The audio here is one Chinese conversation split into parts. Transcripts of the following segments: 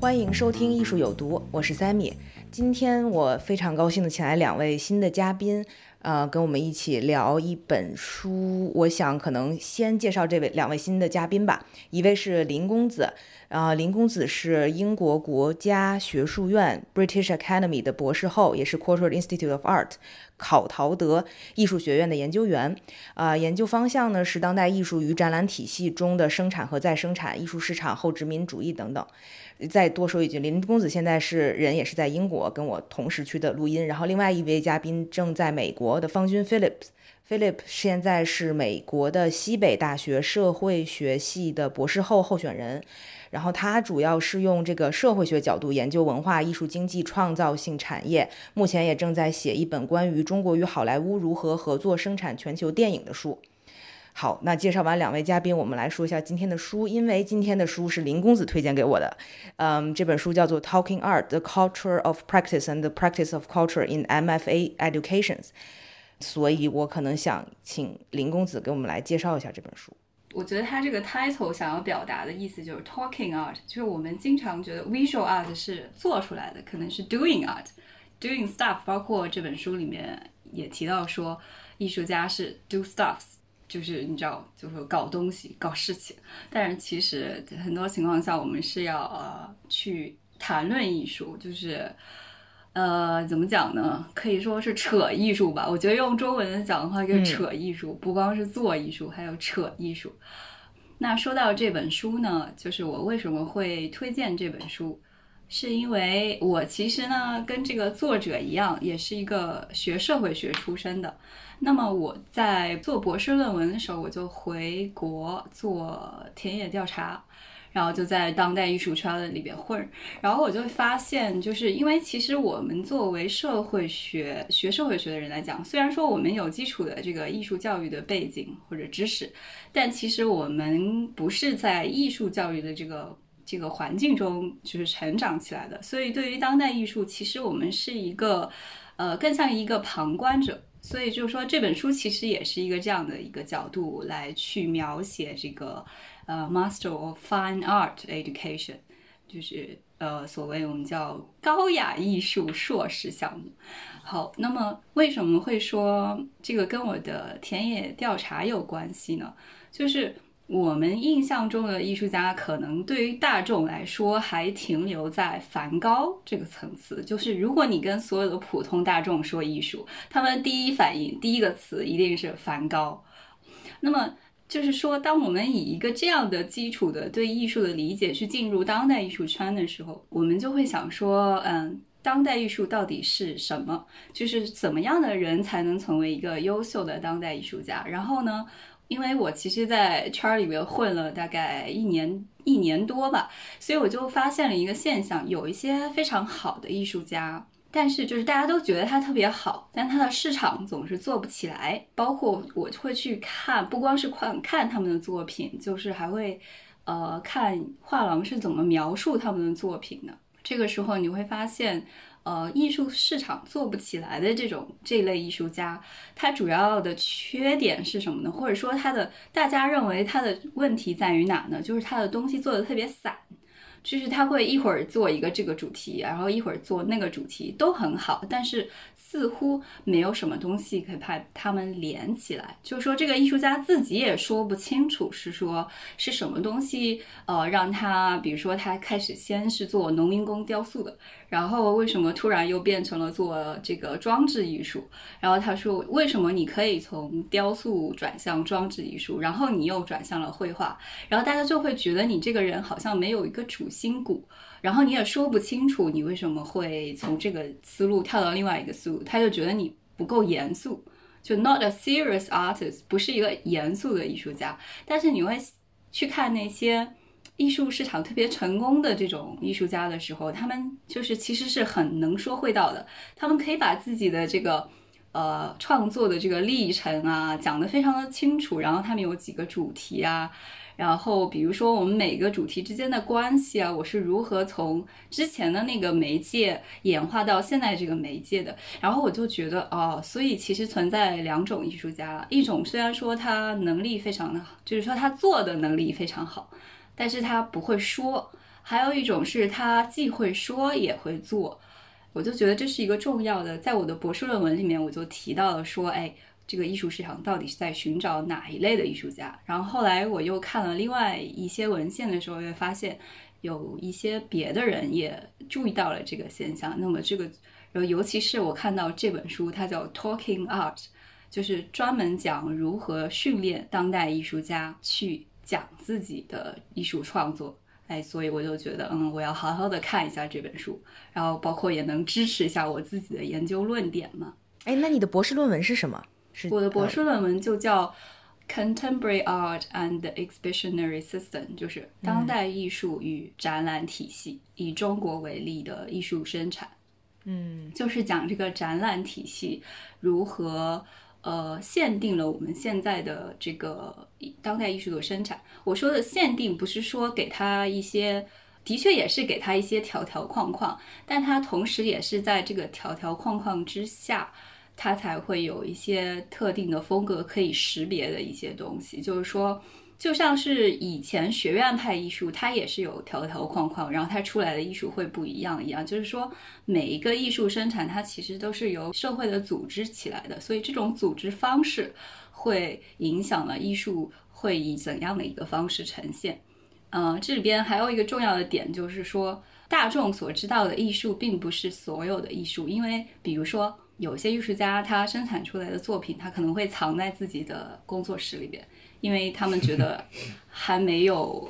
欢迎收听《艺术有毒》，我是 Sammy。今天我非常高兴的请来两位新的嘉宾，呃，跟我们一起聊一本书。我想可能先介绍这位两位新的嘉宾吧。一位是林公子，呃，林公子是英国国家学术院 British Academy 的博士后，也是 Quarter Institute of Art 考陶德艺术学院的研究员。啊、研究方向呢是当代艺术与展览体系中的生产和再生产、艺术市场、后殖民主义等等。再多说一句，林公子现在是人也是在英国跟我同时区的录音，然后另外一位嘉宾正在美国的方军，philips。Philip 现在是美国的西北大学社会学系的博士后候选人，然后他主要是用这个社会学角度研究文化艺术经济创造性产业，目前也正在写一本关于中国与好莱坞如何合作生产全球电影的书。好，那介绍完两位嘉宾，我们来说一下今天的书。因为今天的书是林公子推荐给我的，嗯，这本书叫做《Talking Art: The Culture of Practice and the Practice of Culture in MFA Educations》，所以我可能想请林公子给我们来介绍一下这本书。我觉得他这个 title 想要表达的意思就是 talking art，就是我们经常觉得 visual art 是做出来的，可能是 doing art，doing stuff。包括这本书里面也提到说，艺术家是 do stuffs，就是你知道，就是搞东西、搞事情。但是其实很多情况下，我们是要呃去谈论艺术，就是。呃，怎么讲呢？可以说是扯艺术吧。我觉得用中文讲的话，就是扯艺术，不光是做艺术，还有扯艺术。那说到这本书呢，就是我为什么会推荐这本书，是因为我其实呢跟这个作者一样，也是一个学社会学出身的。那么我在做博士论文的时候，我就回国做田野调查。然后就在当代艺术圈的里边混，然后我就会发现，就是因为其实我们作为社会学学社会学的人来讲，虽然说我们有基础的这个艺术教育的背景或者知识，但其实我们不是在艺术教育的这个这个环境中就是成长起来的，所以对于当代艺术，其实我们是一个呃更像一个旁观者。所以就是说，这本书其实也是一个这样的一个角度来去描写这个。呃，Master of Fine Art Education，就是呃，所谓我们叫高雅艺术硕士项目。好，那么为什么会说这个跟我的田野调查有关系呢？就是我们印象中的艺术家，可能对于大众来说还停留在梵高这个层次。就是如果你跟所有的普通大众说艺术，他们第一反应、第一个词一定是梵高。那么就是说，当我们以一个这样的基础的对艺术的理解去进入当代艺术圈的时候，我们就会想说，嗯，当代艺术到底是什么？就是怎么样的人才能成为一个优秀的当代艺术家？然后呢，因为我其实，在圈里面混了大概一年一年多吧，所以我就发现了一个现象，有一些非常好的艺术家。但是就是大家都觉得它特别好，但它的市场总是做不起来。包括我会去看，不光是看看他们的作品，就是还会，呃，看画廊是怎么描述他们的作品的。这个时候你会发现，呃，艺术市场做不起来的这种这类艺术家，他主要的缺点是什么呢？或者说他的大家认为他的问题在于哪呢？就是他的东西做的特别散。就是他会一会儿做一个这个主题，然后一会儿做那个主题，都很好，但是似乎没有什么东西可以把他们连起来。就是说，这个艺术家自己也说不清楚，是说是什么东西，呃，让他，比如说他开始先是做农民工雕塑的。然后为什么突然又变成了做这个装置艺术？然后他说，为什么你可以从雕塑转向装置艺术，然后你又转向了绘画？然后大家就会觉得你这个人好像没有一个主心骨，然后你也说不清楚你为什么会从这个思路跳到另外一个思路，他就觉得你不够严肃。就 not a serious artist，不是一个严肃的艺术家。但是你会去看那些艺术市场特别成功的这种艺术家的时候，他们就是其实是很能说会道的，他们可以把自己的这个呃创作的这个历程啊讲得非常的清楚，然后他们有几个主题啊。然后，比如说我们每个主题之间的关系啊，我是如何从之前的那个媒介演化到现在这个媒介的？然后我就觉得，哦，所以其实存在两种艺术家，一种虽然说他能力非常的好，就是说他做的能力非常好，但是他不会说；还有一种是他既会说也会做。我就觉得这是一个重要的，在我的博士论文里面我就提到了说，哎。这个艺术市场到底是在寻找哪一类的艺术家？然后后来我又看了另外一些文献的时候，也发现有一些别的人也注意到了这个现象。那么这个，然后尤其是我看到这本书，它叫《Talking Art》，就是专门讲如何训练当代艺术家去讲自己的艺术创作。哎，所以我就觉得，嗯，我要好好的看一下这本书，然后包括也能支持一下我自己的研究论点嘛。哎，那你的博士论文是什么？我的博士论文就叫 Contemporary Art and Exhibitionary System，就是当代艺术与展览体系，以中国为例的艺术生产。嗯，就是讲这个展览体系如何呃限定了我们现在的这个当代艺术的生产。我说的限定不是说给他一些，的确也是给他一些条条框框，但他同时也是在这个条条框框之下。他才会有一些特定的风格可以识别的一些东西，就是说，就像是以前学院派艺术，它也是有条条框框，然后它出来的艺术会不一样一样。就是说，每一个艺术生产，它其实都是由社会的组织起来的，所以这种组织方式会影响了艺术会以怎样的一个方式呈现。嗯，这里边还有一个重要的点，就是说，大众所知道的艺术并不是所有的艺术，因为比如说。有些艺术家他生产出来的作品，他可能会藏在自己的工作室里边，因为他们觉得还没有，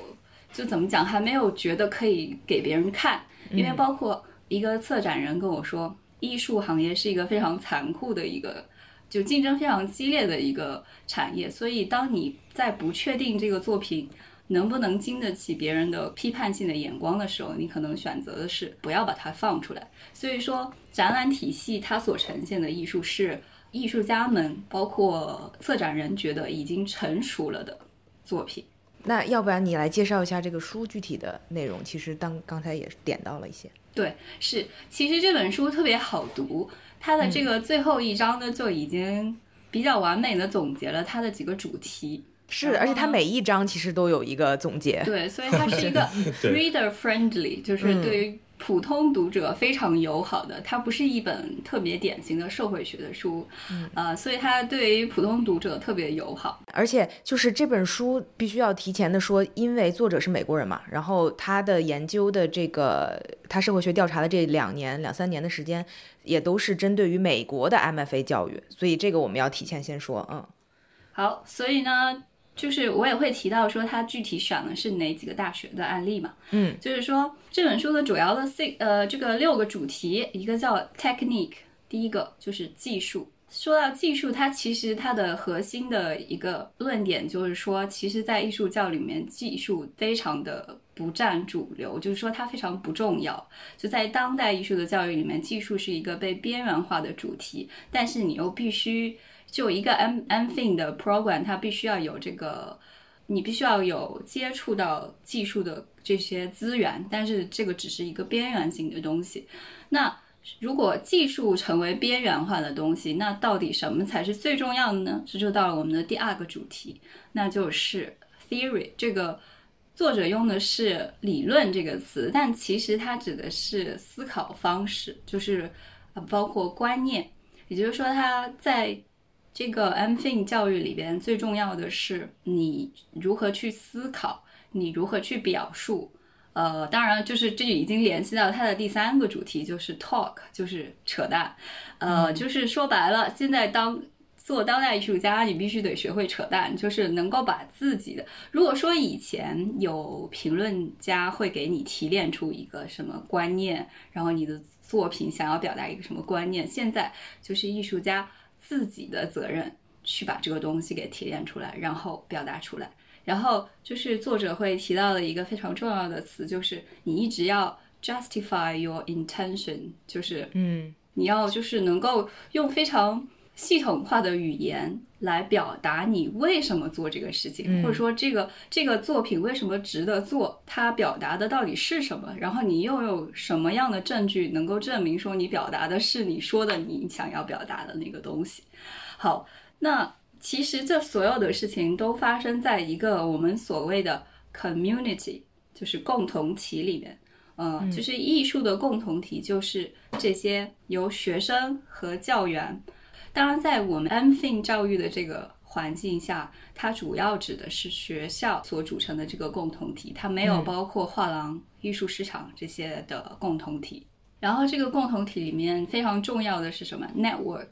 就怎么讲，还没有觉得可以给别人看。因为包括一个策展人跟我说，艺术行业是一个非常残酷的一个，就竞争非常激烈的一个产业，所以当你在不确定这个作品。能不能经得起别人的批判性的眼光的时候，你可能选择的是不要把它放出来。所以说，展览体系它所呈现的艺术是艺术家们，包括策展人觉得已经成熟了的作品。那要不然你来介绍一下这个书具体的内容？其实当刚才也点到了一些。对，是，其实这本书特别好读，它的这个最后一章呢就已经比较完美的总结了它的几个主题。是，而且它每一章其实都有一个总结。对，所以它是一个 reader friendly，就是对于普通读者非常友好的。它不是一本特别典型的社会学的书，呃，所以它对于普通读者特别友好。而且就是这本书必须要提前的说，因为作者是美国人嘛，然后他的研究的这个他社会学调查的这两年两三年的时间，也都是针对于美国的 MFA 教育，所以这个我们要提前先说，嗯。好，所以呢。就是我也会提到说，他具体选的是哪几个大学的案例嘛？嗯，就是说这本书的主要的 six 呃这个六个主题，一个叫 technique，第一个就是技术。说到技术，它其实它的核心的一个论点就是说，其实，在艺术教里面，技术非常的不占主流，就是说它非常不重要。就在当代艺术的教育里面，技术是一个被边缘化的主题，但是你又必须。就一个 M M thing 的 program，它必须要有这个，你必须要有接触到技术的这些资源，但是这个只是一个边缘性的东西。那如果技术成为边缘化的东西，那到底什么才是最重要的呢？这就到了我们的第二个主题，那就是 theory。这个作者用的是理论这个词，但其实它指的是思考方式，就是包括观念，也就是说他在。这个 M fin 教育里边最重要的是你如何去思考，你如何去表述。呃，当然，就是这已经联系到它的第三个主题，就是 talk，就是扯淡。呃，就是说白了，现在当做当代艺术家，你必须得学会扯淡，就是能够把自己的。如果说以前有评论家会给你提炼出一个什么观念，然后你的作品想要表达一个什么观念，现在就是艺术家。自己的责任去把这个东西给提炼出来，然后表达出来。然后就是作者会提到的一个非常重要的词，就是你一直要 justify your intention，就是嗯你要就是能够用非常系统化的语言来表达你为什么做这个事情，嗯或者说这个这个作品为什么值得做，它表达的到底是什么，然后你又有什么样的证据能够证明说你表达的是你说的你想要表达的那个东西。好，那其实这所有的事情都发生在一个我们所谓的 community，就是共同体里面。呃，就是艺术的共同体，就是这些由学生和教员，当然在我们 M Fin 教育的这个环境下，它主要指的是学校所组成的这个共同体，它没有包括画廊、艺术市场这些的共同体。然后这个共同体里面非常重要的是什么？network，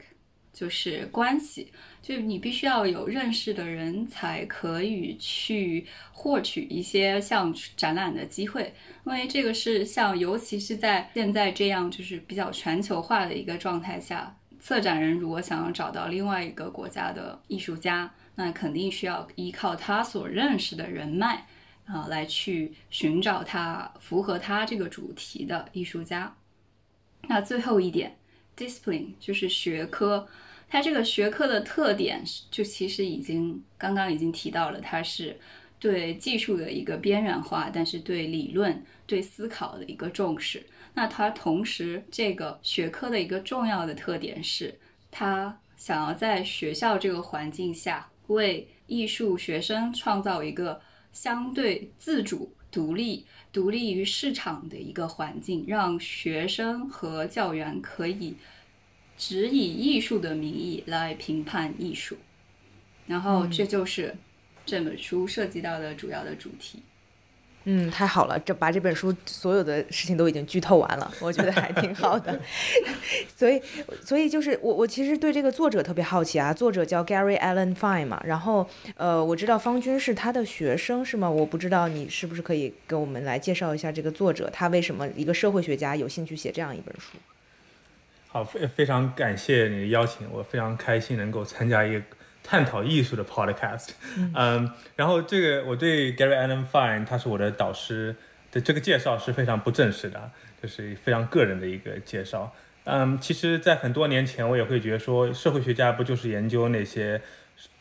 就是关系，就是你必须要有认识的人才可以去获取一些像展览的机会，因为这个是像尤其是在现在这样就是比较全球化的一个状态下，策展人如果想要找到另外一个国家的艺术家，那肯定需要依靠他所认识的人脉啊、来去寻找他符合他这个主题的艺术家。那最后一点，discipline 就是学科，它这个学科的特点就其实已经刚刚已经提到了，它是对技术的一个边缘化，但是对理论、对思考的一个重视。那它同时这个学科的一个重要的特点是，它想要在学校这个环境下为艺术学生创造一个相对自主、独立、独立于市场的一个环境，让学生和教员可以只以艺术的名义来评判艺术。然后这就是这本书涉及到的主要的主题。嗯，太好了，这把这本书所有的事情都已经剧透完了，我觉得还挺好的。所以，所以就是我我其实对这个作者特别好奇啊，作者叫 Gary Allen Fine 嘛，然后呃，我知道方军是他的学生是吗？我不知道你是不是可以给我们来介绍一下这个作者，他为什么一个社会学家有兴趣写这样一本书？好，非非常感谢你的邀请，我非常开心能够参加一个探讨艺术的 podcast。嗯然后这个我对 Gary Allen Fine 他是我的导师的这个介绍是非常不正式的，就是非常个人的一个介绍。嗯，其实，在很多年前，我也会觉得说，社会学家不就是研究那些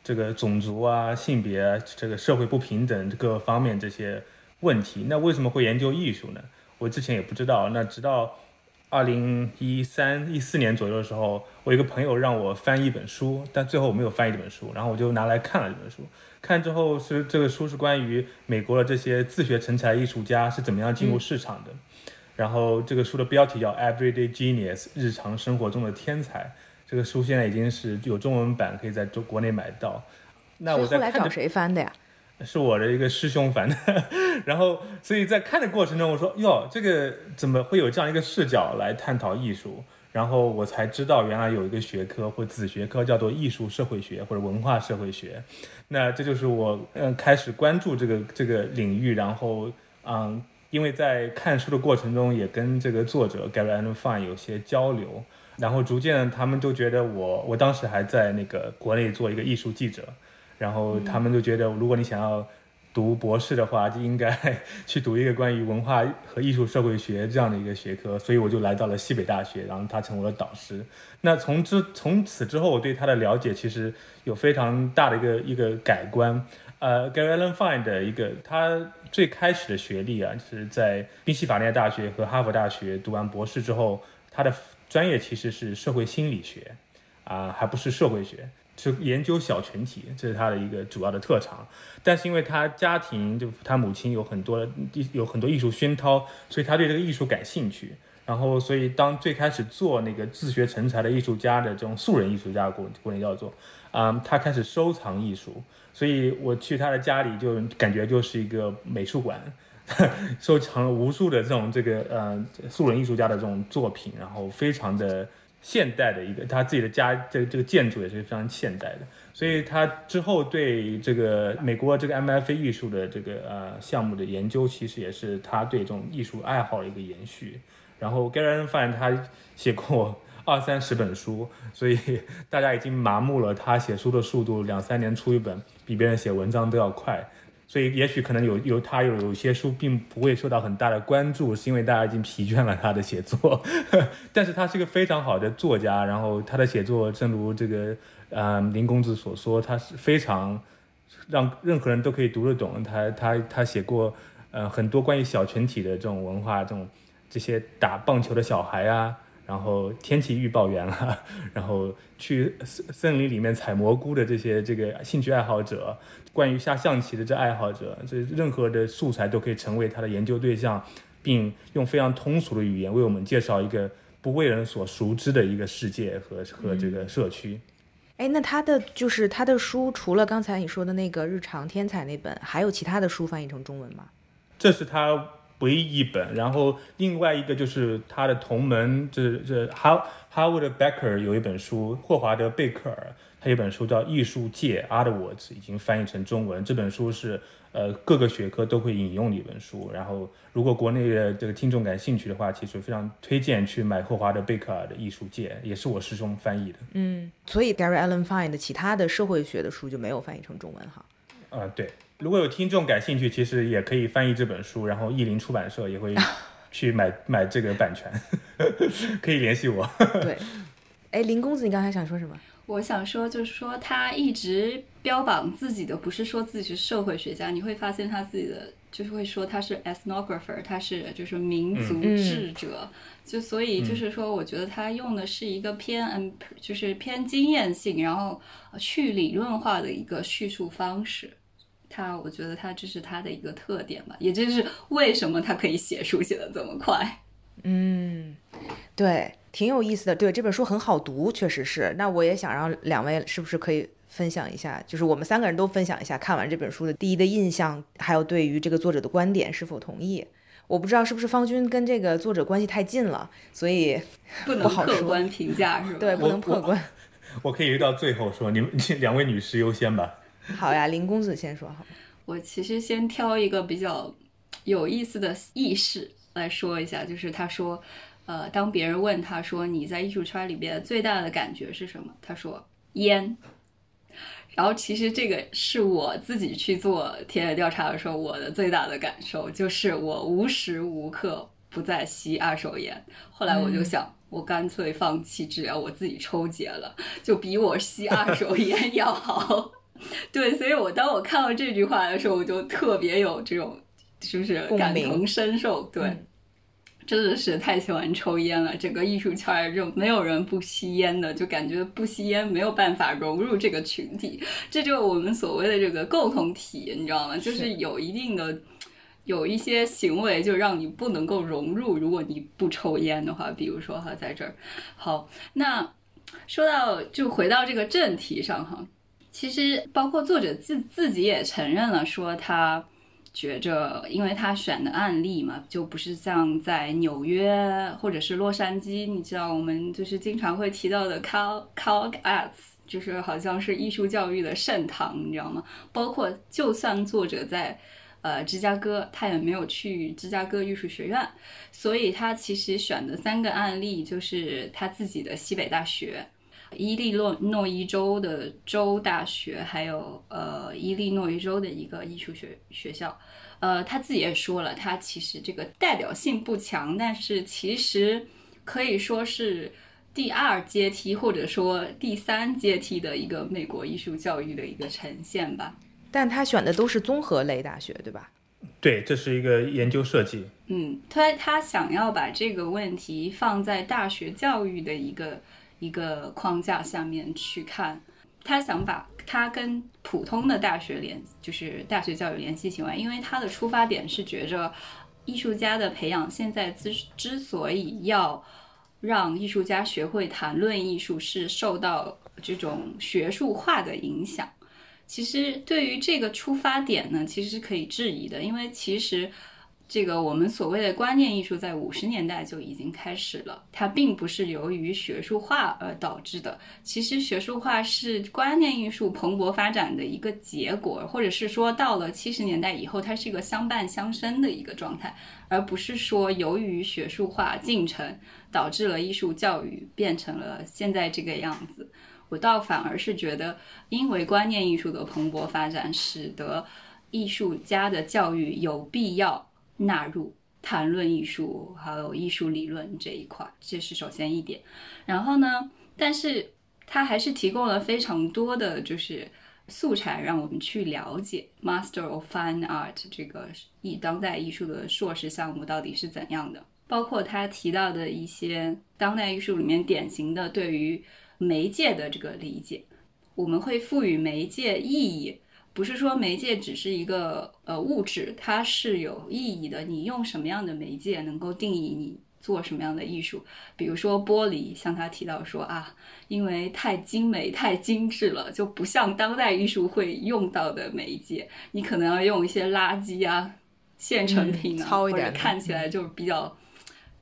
这个种族啊、性别啊、这个社会不平等各方面这些问题？那为什么会研究艺术呢？我之前也不知道。那直到二零一三一四年左右的时候，我一个朋友让我翻译一本书，但最后我没有翻译这本书，然后我就拿来看了这本书。看之后是这个书是关于美国的这些自学成才艺术家是怎么样进入市场的。然后这个书的标题叫《Everyday Genius》，日常生活中的天才。这个书现在已经是有中文版，可以在中国内买到。那我后来找在看的谁翻的呀？是我的一个师兄翻的，然后所以在看的过程中，我说哟，这个怎么会有这样一个视角来探讨艺术？然后我才知道，原来有一个学科或子学科叫做艺术社会学或者文化社会学。那这就是我嗯开始关注这个这个领域，然后嗯，因为在看书的过程中也跟这个作者 Gary Allen Fine 有些交流，然后逐渐他们都觉得我，我当时还在那个国内做一个艺术记者。然后他们就觉得，如果你想要读博士的话，就应该 去读一个关于文化和艺术社会学这样的一个学科。所以我就来到了西北大学，然后他成为了导师。那从之从此之后，我对他的了解其实有非常大的一个一个改观。呃，Gary Allen Fine 的一个他最开始的学历啊，是在宾夕法尼亚大学和哈佛大学读完博士之后，他的专业其实是社会心理学，啊、还不是社会学。是研究小群体，这是他的一个主要的特长。但是因为他家庭就他母亲有很多有很多艺术熏陶，所以他对这个艺术感兴趣。然后，所以当最开始做那个自学成才的艺术家的这种素人艺术家，过过程叫做，啊、他开始收藏艺术。所以我去他的家里，就感觉就是一个美术馆，收藏了无数的这种这个呃素人艺术家的这种作品，然后非常的现代的一个，他自己的家这个这个建筑也是非常现代的，所以他之后对这个美国这个 MFA 艺术的这个呃项目的研究，其实也是他对这种艺术爱好的一个延续。然后 Garen Fine 他写过 二三十本书，所以大家已经麻木了。他写书的速度，两三年出一本，比别人写文章都要快。所以也许可能有有他有有些书并不会受到很大的关注，是因为大家已经疲倦了他的写作。但是他是一个非常好的作家，然后他的写作，正如这个呃林公子所说，他是非常让任何人都可以读得懂。他他他写过呃很多关于小群体的这种文化，这种这些打棒球的小孩啊。然后天气预报员啊，然后去森森林里面采蘑菇的这些这个兴趣爱好者，关于下象棋的这爱好者，这任何的素材都可以成为他的研究对象，并用非常通俗的语言为我们介绍一个不为人所熟知的一个世界和和这个社区。哎，那他的就是他的书，除了刚才你说的那个《日常天才》那本，还有其他的书翻译成中文吗？这是他。唯一一本，然后另外一个就是他的同门，这这哈哈 a 的 Becker 有一本书，霍华德贝克尔，他有本书叫《艺术界 Artwords》，已经翻译成中文。这本书是呃各个学科都会引用的一本书。然后如果国内的这个听众感兴趣的话，其实非常推荐去买霍华德贝克尔的《艺术界》，也是我师兄翻译的。嗯，所以 Gary Allen Fine 的其他的社会学的书就没有翻译成中文哈。啊，对。如果有听众感兴趣，其实也可以翻译这本书，然后译林出版社也会 去买买这个版权，可以联系我。对，哎，林公子，你刚才想说什么？我想说，就是说他一直标榜自己的，不是说自己是社会学家，你会发现他自己的就是会说他是 ethnographer，他是就是民族智者，就所以就是说，我觉得他用的是一个偏嗯，就是偏经验性，然后去理论化的一个叙述方式。他，我觉得他这是他的一个特点吧，也就是为什么他可以写书写的这么快。嗯，对，挺有意思的。对，这本书很好读，确实是。那我也想让两位是不是可以分享一下，就是我们三个人都分享一下看完这本书的第一的印象，还有对于这个作者的观点是否同意。我不知道是不是方军跟这个作者关系太近了，所以 不能客观评价是吧？对，不能客观。我可以到最后说，你们两位女士优先吧。好呀，林公子先说好。我其实先挑一个比较有意思的意识来说一下，就是他说，呃，当别人问他说你在艺术圈里边最大的感觉是什么，他说烟。然后其实这个是我自己去做田野调查的时候，我的最大的感受就是我无时无刻不在吸二手烟。后来我就想，我干脆放弃治疗，我自己抽结了，就比我吸二手 烟要好。对，所以我当我看到这句话的时候，我就特别有这种，是不是感同身受？对，真的是太喜欢抽烟了。整个艺术圈就没有人不吸烟的，就感觉不吸烟没有办法融入这个群体。这就是我们所谓的这个共同体，你知道吗？就是有一定的有一些行为，就让你不能够融入。如果你不抽烟的话，比如说哈，在这儿，好，那说到就回到这个正题上哈。其实，包括作者自自己也承认了，说他觉着，因为他选的案例嘛，就不是像在纽约或者是洛杉矶，你知道，我们就是经常会提到的 Cal Cal Arts，就是好像是艺术教育的圣堂，你知道吗？包括就算作者在呃芝加哥，他也没有去芝加哥艺术学院，所以他其实选的三个案例就是他自己的西北大学。伊利诺诺伊州的州大学，还有呃伊利诺伊州的一个艺术学学校，呃，他自己也说了，他其实这个代表性不强，但是其实可以说是第二阶梯或者说第三阶梯的一个美国艺术教育的一个呈现吧。但他选的都是综合类大学，对吧？对，这是一个研究设计。嗯，他他想要把这个问题放在大学教育的一个。一个框架下面去看，他想把他跟普通的大学联，就是大学教育联系起来，因为他的出发点是觉着艺术家的培养现在之之所以要让艺术家学会谈论艺术，是受到这种学术化的影响。其实对于这个出发点呢，其实是可以质疑的，因为其实这个我们所谓的观念艺术在五十年代就已经开始了，它并不是由于学术化而导致的。其实学术化是观念艺术蓬勃发展的一个结果，或者是说到了七十年代以后，它是一个相伴相生的一个状态，而不是说由于学术化进程导致了艺术教育变成了现在这个样子。我倒反而是觉得，因为观念艺术的蓬勃发展，使得艺术家的教育有必要。纳入谈论艺术还有艺术理论这一块，这是首先一点。然后呢，但是它还是提供了非常多的就是素材，让我们去了解 Master of Fine Art 这个艺当代艺术的硕士项目到底是怎样的。包括他提到的一些当代艺术里面典型的对于媒介的这个理解，我们会赋予媒介意义。不是说媒介只是一个呃物质，它是有意义的。你用什么样的媒介，能够定义你做什么样的艺术。比如说玻璃，像他提到说啊，因为太精美、太精致了，就不像当代艺术会用到的媒介。你可能要用一些垃圾啊、现成品啊，或者看起来就是比较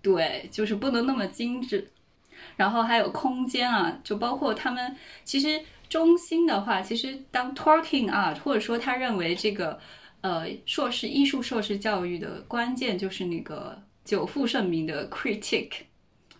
对，就是不能那么精致。然后还有空间啊，就包括他们其实。中心的话，其实当 talking art，或者说他认为这个，呃，硕士艺术硕士教育的关键就是那个久负盛名的 critic，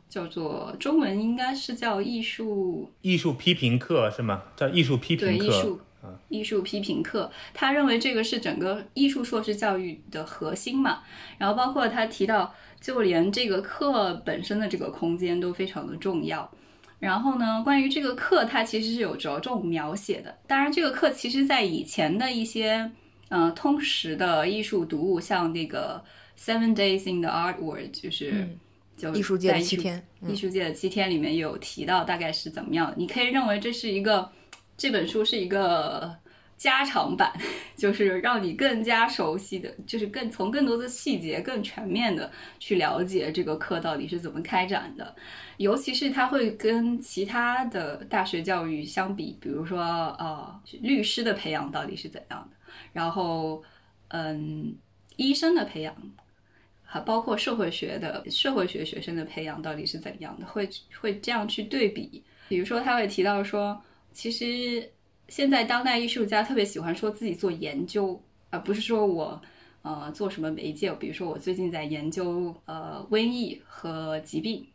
叫做中文应该是叫艺术艺术批评课是吗？叫艺术批评课，对，艺术艺术批评课。他认为这个是整个艺术硕士教育的核心嘛。然后包括他提到，就连这个课本身的这个空间都非常的重要。然后呢，关于这个课，它其实是有着重描写的。当然，这个课其实在以前的一些，呃，通识的艺术读物，像那个《Seven Days in the Art World》，就是就艺术界的七天，艺术界的七天里面有提到大概是怎么样。你可以认为这是一个这本书是一个。加长版就是让你更加熟悉的，就是更从更多的细节、更全面的去了解这个课到底是怎么开展的。尤其是它会跟其他的大学教育相比，比如说呃，律师的培养到底是怎样的，然后嗯，医生的培养，还包括社会学的社会学学生的培养到底是怎样的，会会这样去对比。比如说他会提到说，其实。现在当代艺术家特别喜欢说自己做研究，而不是说我，呃，做什么媒介。比如说我最近在研究呃瘟疫和疾病，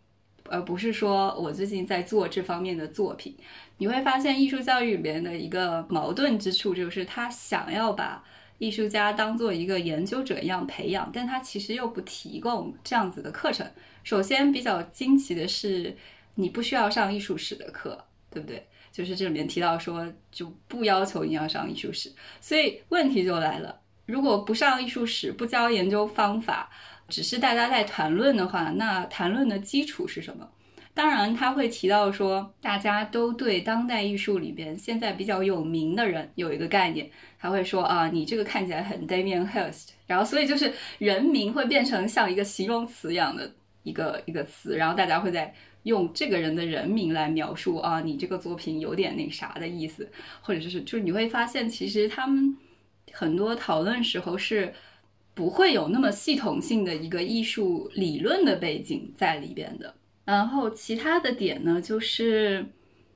而不是说我最近在做这方面的作品。你会发现艺术教育里面的一个矛盾之处，就是他想要把艺术家当做一个研究者一样培养，但他其实又不提供这样子的课程。首先比较惊奇的是，你不需要上艺术史的课，对不对？就是这里面提到说，就不要求你要上艺术史，所以问题就来了。如果不上艺术史，不教研究方法，只是大家在谈论的话，那谈论的基础是什么？当然，他会提到说，大家都对当代艺术里边现在比较有名的人有一个概念，他会说啊，你这个看起来很 Damien Hirst，然后所以就是人名会变成像一个形容词一样的一个一个词，然后大家会在。用这个人的人名来描述啊，你这个作品有点那啥的意思，或者就是就是你会发现，其实他们很多讨论时候是不会有那么系统性的一个艺术理论的背景在里边的。然后其他的点呢，就是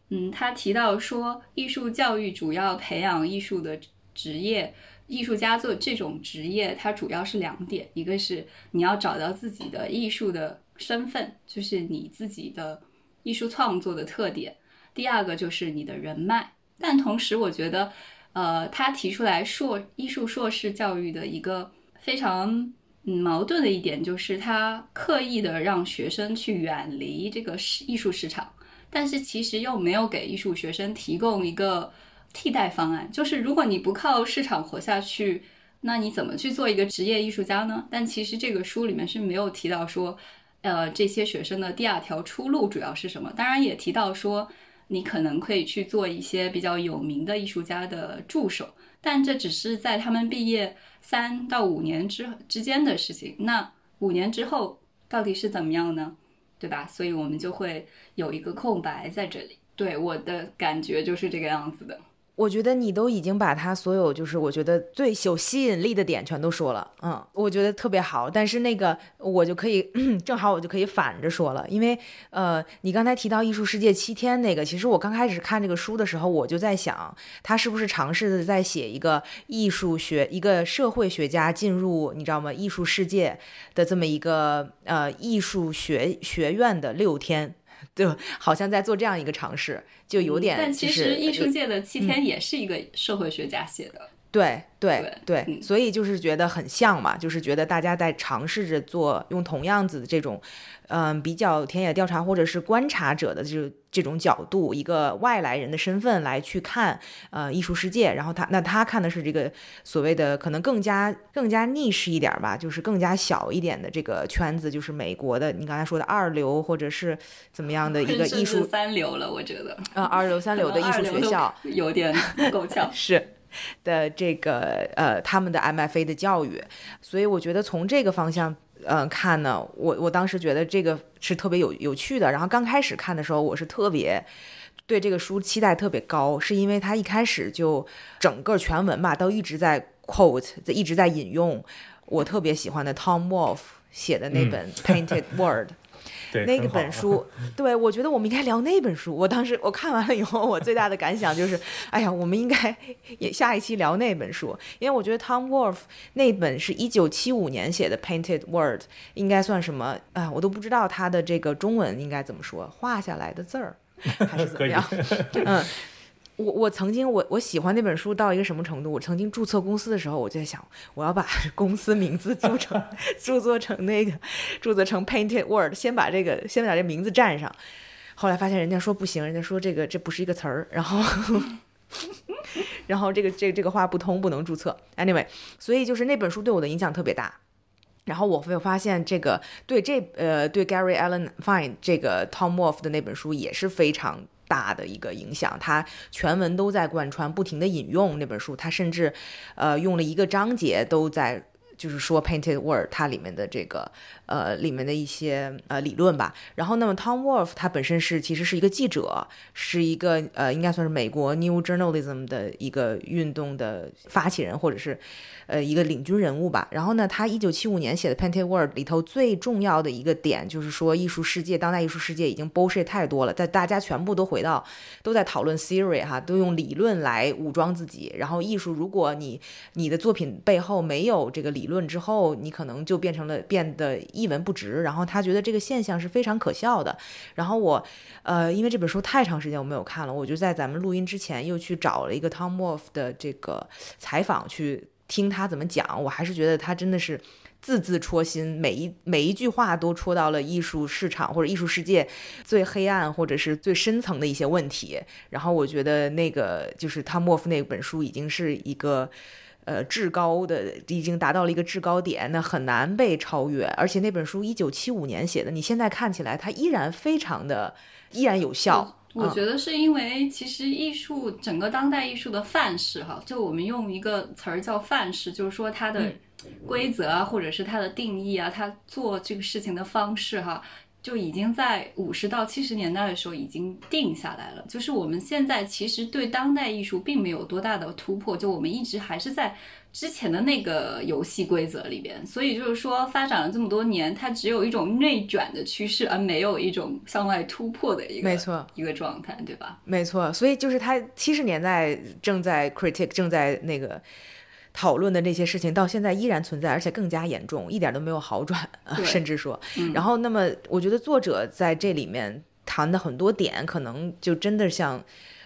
嗯，他提到说，艺术教育主要培养艺术的职业艺术家做这种职业，它主要是两点，一个是你要找到自己的艺术的。身份就是你自己的艺术创作的特点。第二个就是你的人脉。但同时，我觉得，呃，他提出来硕艺术硕士教育的一个非常嗯矛盾的一点，就是他刻意的让学生去远离这个市艺术市场，但是其实又没有给艺术学生提供一个替代方案。就是如果你不靠市场活下去，那你怎么去做一个职业艺术家呢？但其实这个书里面是没有提到说。呃，这些学生的第二条出路主要是什么？当然也提到说，你可能可以去做一些比较有名的艺术家的助手，但这只是在他们毕业三到五年之之间的事情。那五年之后到底是怎么样呢？对吧？所以我们就会有一个空白在这里。对我的感觉就是这个样子的。我觉得你都已经把他所有就是我觉得最有吸引力的点全都说了，嗯，我觉得特别好。但是那个我就可以 正好我就可以反着说了，因为呃，你刚才提到艺术世界七天那个，其实我刚开始看这个书的时候，我就在想，他是不是尝试的在写一个艺术学一个社会学家进入你知道吗？艺术世界的这么一个呃艺术学学院的六天。对，好像在做这样一个尝试，就有点。但其实艺术界的七天也是一个社会学家写的。对对对，所以就是觉得很像嘛，就是觉得大家在尝试着做，用同样子的这种。嗯，比较田野调查或者是观察者的这这种角度，一个外来人的身份来去看呃艺术世界，然后他那他看的是这个所谓的可能更加更加逆势一点吧，就是更加小一点的这个圈子，就是美国的你刚才说的二流或者是怎么样的一个艺术三流了，我觉得啊二流三流的艺术学校有点够呛 是。的这个呃他们的 MFA 的教育，所以我觉得从这个方向。嗯，看呢，我我当时觉得这个是特别有有趣的。然后刚开始看的时候，我是特别对这个书期待特别高，是因为它一开始就整个全文吧都一直在 quote，一直在引用我特别喜欢的 Tom Wolfe 写的那本 Painted Word。那个本书，对我觉得我们应该聊那本书。我当时我看完了以后，我最大的感想就是，哎呀，我们应该 也下一期聊那本书，因为我觉得 Tom Wolfe 那本是一九七五年写的《Painted Word》，应该算什么啊？我都不知道它的这个中文应该怎么说，画下来的字儿 还是怎么样？嗯。我我曾经我我喜欢那本书到一个什么程度？我曾经注册公司的时候，我就在想，我要把 公司名字注 成著作成那个注册成 Painted Word，先把这个先把这名字占上。后来发现人家说不行，人家说这个这不是一个词儿，然后 然后这个这这个话不通，不能注册。Anyway，所以就是那本书对我的影响特别大。然后我会发现这个对这呃对 Gary Allen Fine 这个 Tom Wolfe 的那本书也是非常。大的一个影响，他全文都在贯穿，不停的引用那本书，他甚至，呃，用了一个章节都在。就是说，Painted Word 它里面的这个呃里面的一些呃理论吧。然后，那么 Tom Wolf 他本身是其实是一个记者，是一个呃应该算是美国 New Journalism 的一个运动的发起人，或者是呃一个领军人物吧。然后呢，他一九七五年写的 Painted World 里头最重要的一个点就是说，艺术世界当代艺术世界已经 bullshit 太多了，在大家全部都回到都在讨论 theory 哈，都用理论来武装自己。然后艺术，如果你你的作品背后没有这个。理论之后，你可能就变成了变得一文不值。然后他觉得这个现象是非常可笑的。然后我，呃，因为这本书太长时间我没有看了，我就在咱们录音之前又去找了一个 Tom Wolfe 的这个采访，去听他怎么讲。我还是觉得他真的是字字戳心，每一每一句话都戳到了艺术市场或者艺术世界最黑暗或者是最深层的一些问题。然后我觉得那个就是 Tom Wolfe 那本书已经是一个。呃，至高的已经达到了一个制高点，那很难被超越。而且那本书一九七五年写的，你现在看起来它依然非常的依然有效。我觉得是因为其实艺术整个当代艺术的范式哈，就我们用一个词儿叫范式，就是说它的规则啊，或者是它的定义啊，它做这个事情的方式哈。就已经在五十到七十年代的时候已经定下来了。就是我们现在其实对当代艺术并没有多大的突破，就我们一直还是在之前的那个游戏规则里边。所以就是说，发展了这么多年，它只有一种内卷的趋势，而没有一种向外突破的一个没错一个状态，对吧？没错。所以就是它七十年代正在 critic 正在那个。讨论的那些事情到现在依然存在，而且更加严重，一点都没有好转，甚至说。然后，那么我觉得作者在这里面谈的很多点，可能就真的像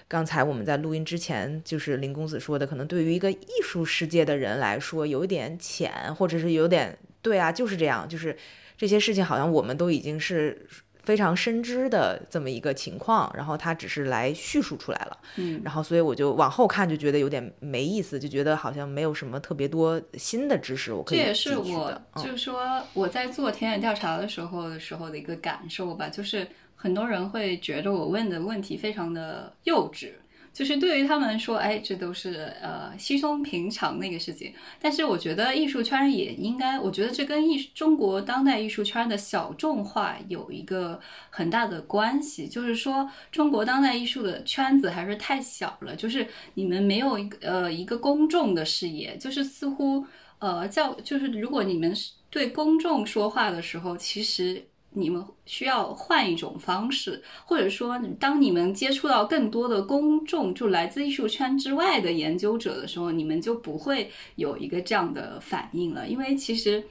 刚才我们在录音之前，就是林公子说的，可能对于一个艺术世界的人来说，有一点浅，或者是有点对啊，就是这样，就是这些事情好像我们都已经是。非常深知的这么一个情况，然后他只是来叙述出来了，嗯，然后所以我就往后看就觉得有点没意思，就觉得好像没有什么特别多新的知识我可以这也是我就是说我在做田野调查的时候的时候的一个感受吧，就是很多人会觉得我问的问题非常的幼稚，就是对于他们说，哎，这都是呃稀松平常的一个事情。但是我觉得艺术圈也应该，我觉得这跟艺中国当代艺术圈的小众化有一个很大的关系。就是说，中国当代艺术的圈子还是太小了，就是你们没有一个呃一个公众的视野，就是似乎呃叫就是如果你们对公众说话的时候，其实。你们需要换一种方式，或者说，当你们接触到更多的公众，就来自艺术圈之外的研究者的时候，你们就不会有一个这样的反应了。因为其实，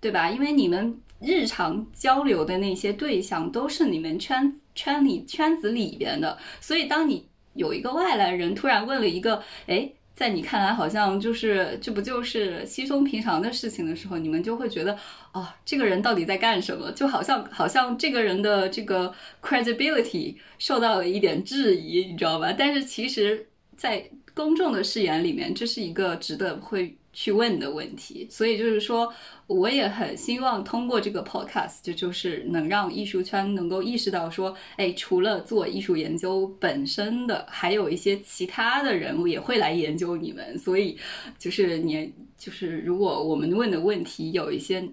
对吧？因为你们日常交流的那些对象都是你们圈圈里圈子里边的，所以当你有一个外来人突然问了一个，哎。在你看来，好像就是这不就是稀松平常的事情的时候，你们就会觉得，哦，这个人到底在干什么？就好像好像这个人的这个 credibility 受到了一点质疑，你知道吧？但是其实，在公众的视野里面，这是一个值得会。去问的问题，所以就是说，我也很希望通过这个 podcast，就就是能让艺术圈能够意识到说，哎，除了做艺术研究本身的，还有一些其他的人物也会来研究你们。所以，就是你，就是如果我们问的问题有一些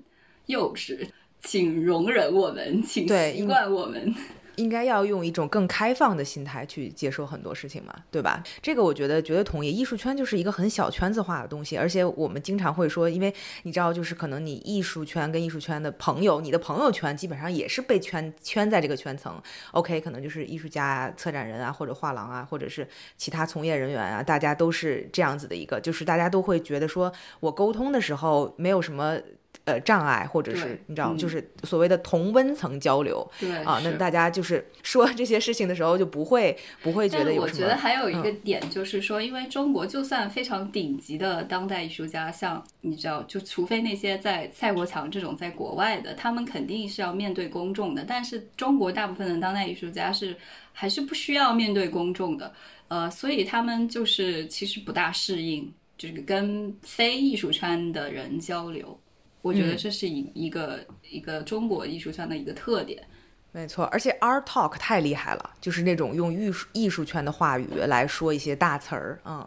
幼稚，请容忍我们，请习惯我们。应该要用一种更开放的心态去接受很多事情嘛，对吧？这个我觉得绝对同意。艺术圈就是一个很小圈子化的东西，而且我们经常会说，因为你知道，就是可能你艺术圈跟艺术圈的朋友，你的朋友圈基本上也是被圈圈在这个圈层。OK，可能就是艺术家、策展人啊，或者画廊啊，或者是其他从业人员啊，大家都是这样子的一个，就是大家都会觉得说我沟通的时候没有什么。呃，障碍或者是你知道，就是所谓的同温层交流，对啊，那大家就是说这些事情的时候，就不会不会觉得有什么。我觉得还有一个点就是说，因为中国就算非常顶级的当代艺术家，像你知道，就除非那些在蔡国强这种在国外的，他们肯定是要面对公众的。但是中国大部分的当代艺术家是还是不需要面对公众的，呃，所以他们就是其实不大适应，就是跟非艺术圈的人交流。我觉得这是一一个一个中国艺术圈的一个特点，没错。而且 art talk 太厉害了，就是那种用艺术艺术圈的话语来说一些大词儿，嗯，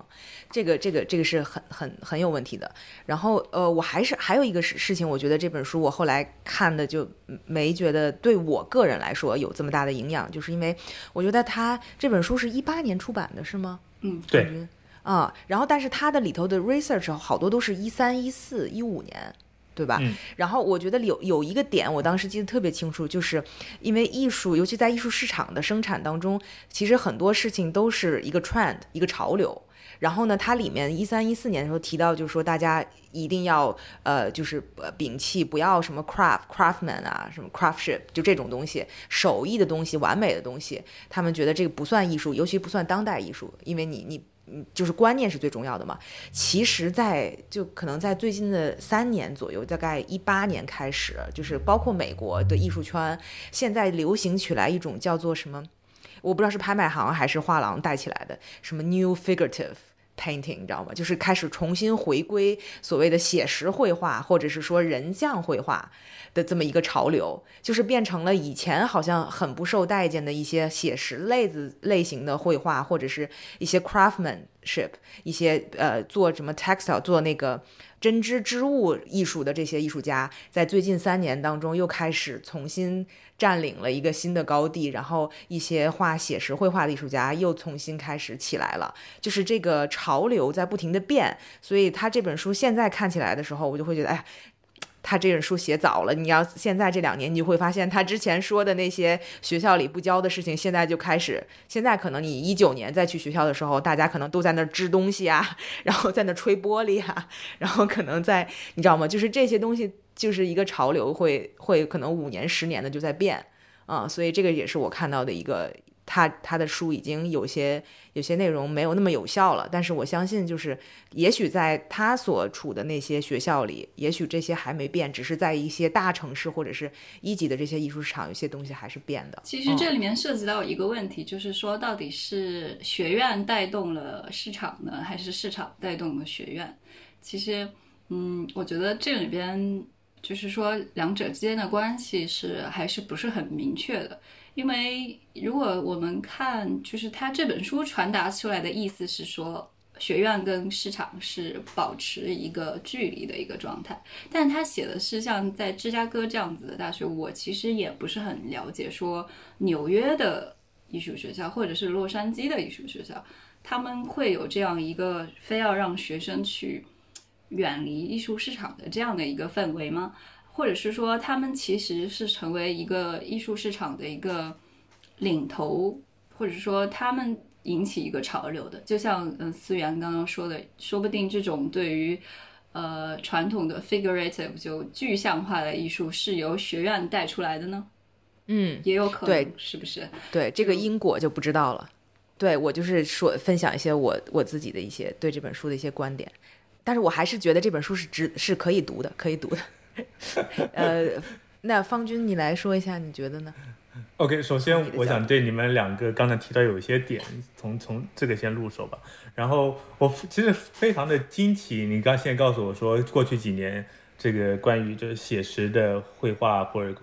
这个这个这个是很很很有问题的。然后呃，我还是还有一个事事情，我觉得这本书我后来看的就没觉得对我个人来说有这么大的营养，就是因为我觉得他这本书是一八年出版的，是吗？嗯，对。啊，然后但是它的里头的 research 好多都是一三一四一五年。对吧？然后我觉得有有一个点，我当时记得特别清楚，就是因为艺术，尤其在艺术市场的生产当中，其实很多事情都是一个 trend，一个潮流。然后呢，它里面一三一四年的时候提到，就是说大家一定要呃，就是摒弃不要什么 craft craftsman 啊，什么 craftship，就这种东西，手艺的东西，完美的东西，他们觉得这个不算艺术，尤其不算当代艺术，因为你你。嗯，就是观念是最重要的嘛。其实，在就可能在最近的三年左右，大概一八年开始，就是包括美国的艺术圈，现在流行起来一种叫做什么，我不知道是拍卖行还是画廊带起来的，什么 New Figurative。painting，你知道吗？就是开始重新回归所谓的写实绘画，或者是说人像绘画的这么一个潮流，就是变成了以前好像很不受待见的一些写实类子类型的绘画，或者是一些 craftsmanship，一些呃做什么 textile 做那个。针织织物艺术的这些艺术家，在最近三年当中又开始重新占领了一个新的高地，然后一些画写实绘画的艺术家又重新开始起来了，就是这个潮流在不停的变，所以他这本书现在看起来的时候，我就会觉得，哎。他这本书写早了，你要现在这两年，你就会发现他之前说的那些学校里不教的事情，现在就开始。现在可能你一九年再去学校的时候，大家可能都在那织东西啊，然后在那吹玻璃啊，然后可能在，你知道吗？就是这些东西就是一个潮流，会会可能五年、十年的就在变啊，所以这个也是我看到的一个。他他的书已经有些有些内容没有那么有效了，但是我相信，就是也许在他所处的那些学校里，也许这些还没变，只是在一些大城市或者是一级的这些艺术市场，有些东西还是变的。其实这里面涉及到一个问题，就是说到底是学院带动了市场呢，还是市场带动了学院？其实，嗯，我觉得这里边。就是说两者之间的关系是还是不是很明确的。因为如果我们看，就是他这本书传达出来的意思是说，学院跟市场是保持一个距离的一个状态。但他写的是像在芝加哥这样子的大学，我其实也不是很了解。说纽约的艺术学校或者是洛杉矶的艺术学校，他们会有这样一个非要让学生去远离艺术市场的这样的一个氛围吗？或者是说，他们其实是成为一个艺术市场的一个领头，或者说他们引起一个潮流的，就像嗯思源刚刚说的，说不定这种对于呃传统的 figurative 就具象化的艺术是由学院带出来的呢？嗯，也有可能，是不是？对，这个因果就不知道了。对我就是说分享一些我我自己的一些对这本书的一些观点，但是我还是觉得这本书是值是可以读的，可以读的。呃，那方军，你来说一下，你觉得呢？OK，首先我想对你们两个刚才提到有一些点，从从这个先入手吧。然后我其实非常的惊奇，你刚现在告诉我说，过去几年这个关于就是写实的绘画或者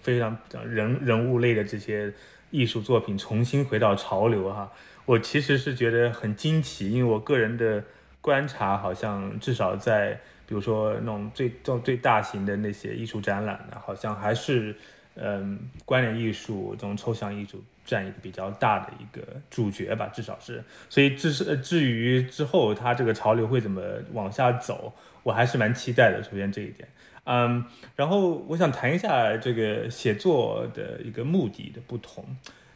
非常人人物类的这些艺术作品重新回到潮流哈，我其实是觉得很惊奇，因为我个人的观察好像至少在。比如说那种最这种最大型的那些艺术展览呢，好像还是，嗯，关联艺术这种抽象艺术占一个比较大的一个主角吧，至少是。所以至是至于之后它这个潮流会怎么往下走，我还是蛮期待的。首先这一点，嗯，然后我想谈一下这个写作的一个目的的不同。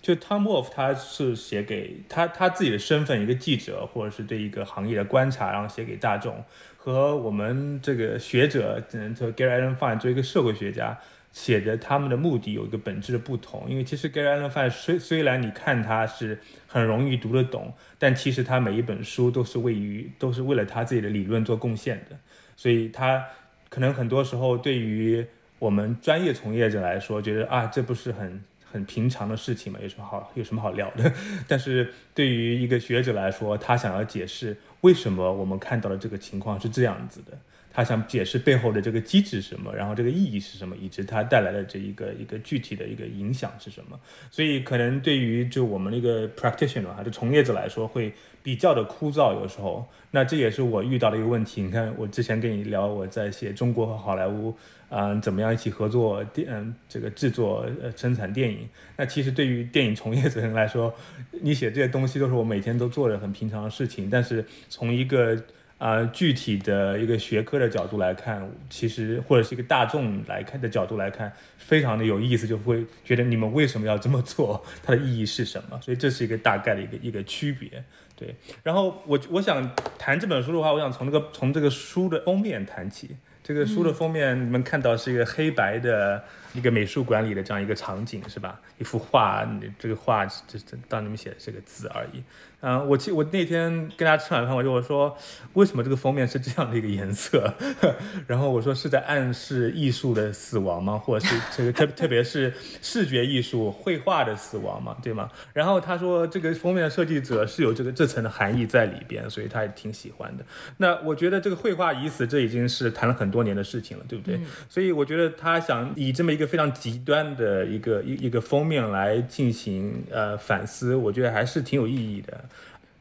就 Tom Wolf 他是写给他他自己的身份，一个记者，或者是对一个行业的观察，然后写给大众。和我们这个学者，嗯，就 Gary Allen Fine 作为一个社会学家写的，他们的目的有一个本质的不同。因为其实 Gary Allen Fine 虽虽然你看他是很容易读得懂，但其实他每一本书都是为于都是为了他自己的理论做贡献的。所以他可能很多时候对于我们专业从业者来说，觉得啊，这不是很很平常的事情嘛，有什么好有什么好聊的？但是对于一个学者来说，他想要解释。为什么我们看到的这个情况是这样子的？他想解释背后的这个机制是什么，然后这个意义是什么，以及它带来的这一个一个具体的一个影响是什么？所以可能对于就我们那个 practitioner 啊，就从业者来说会比较的枯燥，有时候。那这也是我遇到的一个问题。你看，我之前跟你聊我在写中国和好莱坞。嗯，怎么样一起合作电嗯这个制作呃生产电影？那其实对于电影从业者人来说，你写这些东西都是我每天都做的很平常的事情。但是从一个啊具体的一个学科的角度来看，其实或者是一个大众来看的角度来看，非常的有意思，就会觉得你们为什么要这么做？它的意义是什么？所以这是一个大概的一个一个区别。对，然后我我想谈这本书的话，我想从这个从这个书的封面谈起。这个书的封面，你们看到是一个黑白的一个美术馆里的这样一个场景，是吧？一幅画，这个画这这当你们写的这个字而已。嗯，我记我那天跟大家吃晚饭，我就我说为什么这个封面是这样的一个颜色？然后我说是在暗示艺术的死亡吗？或者是这个特特别是视觉艺术绘画的死亡嘛，对吗？然后他说这个封面的设计者是有这个这层的含义在里边，所以他也挺喜欢的。那我觉得这个绘画已死，这已经是谈了很多年的事情了，对不对？所以我觉得他想以这么一一个非常极端的一个一一个封面来进行呃反思，我觉得还是挺有意义的。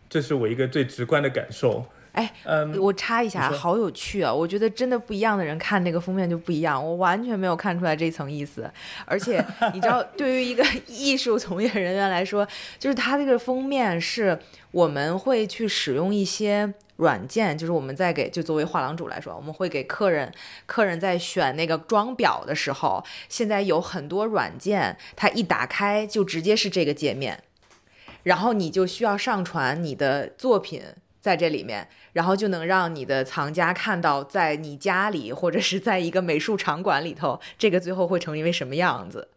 这是我一个最直观的感受。哎，嗯，我插一下，好有趣啊！我觉得真的不一样的人看那个封面就不一样，我完全没有看出来这层意思。而且 你知道，对于一个艺术从业人员来说，就是它这个封面是我们会去使用一些软件，就是我们在给就作为画廊主来说，我们会给客人，客人在选那个装裱的时候，现在有很多软件，它一打开就直接是这个界面。然后你就需要上传你的作品在这里面，然后就能让你的藏家看到，在你家里或者是在一个美术场馆里头，这个最后会成为什么样子。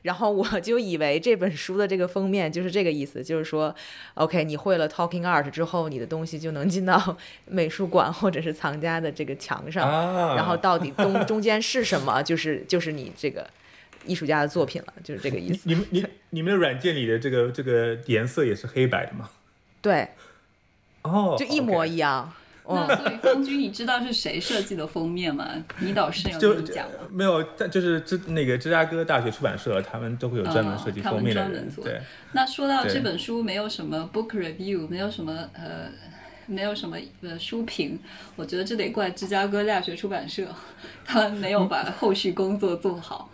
然后我就以为这本书的这个封面就是这个意思，就是说，OK，你会了 Talking Art 之后，你的东西就能进到美术馆或者是藏家的这个墙上，然后到底中 中间是什么，就是就是你这个。艺术家的作品了，就是这个意思。你们、你、你们的软件里的这个这个颜色也是黑白的吗？对，哦，就一模一样。那所以方军，你知道是谁设计的封面吗？倪导师有跟你讲吗？没有，但就是芝那个芝加哥大学出版社，他们都会有专门设计封面的人。对。那说到这本书，没有什么 book review，没有什么呃。没有什么呃书评，我觉得这得怪芝加哥大学出版社，他没有把后续工作做好。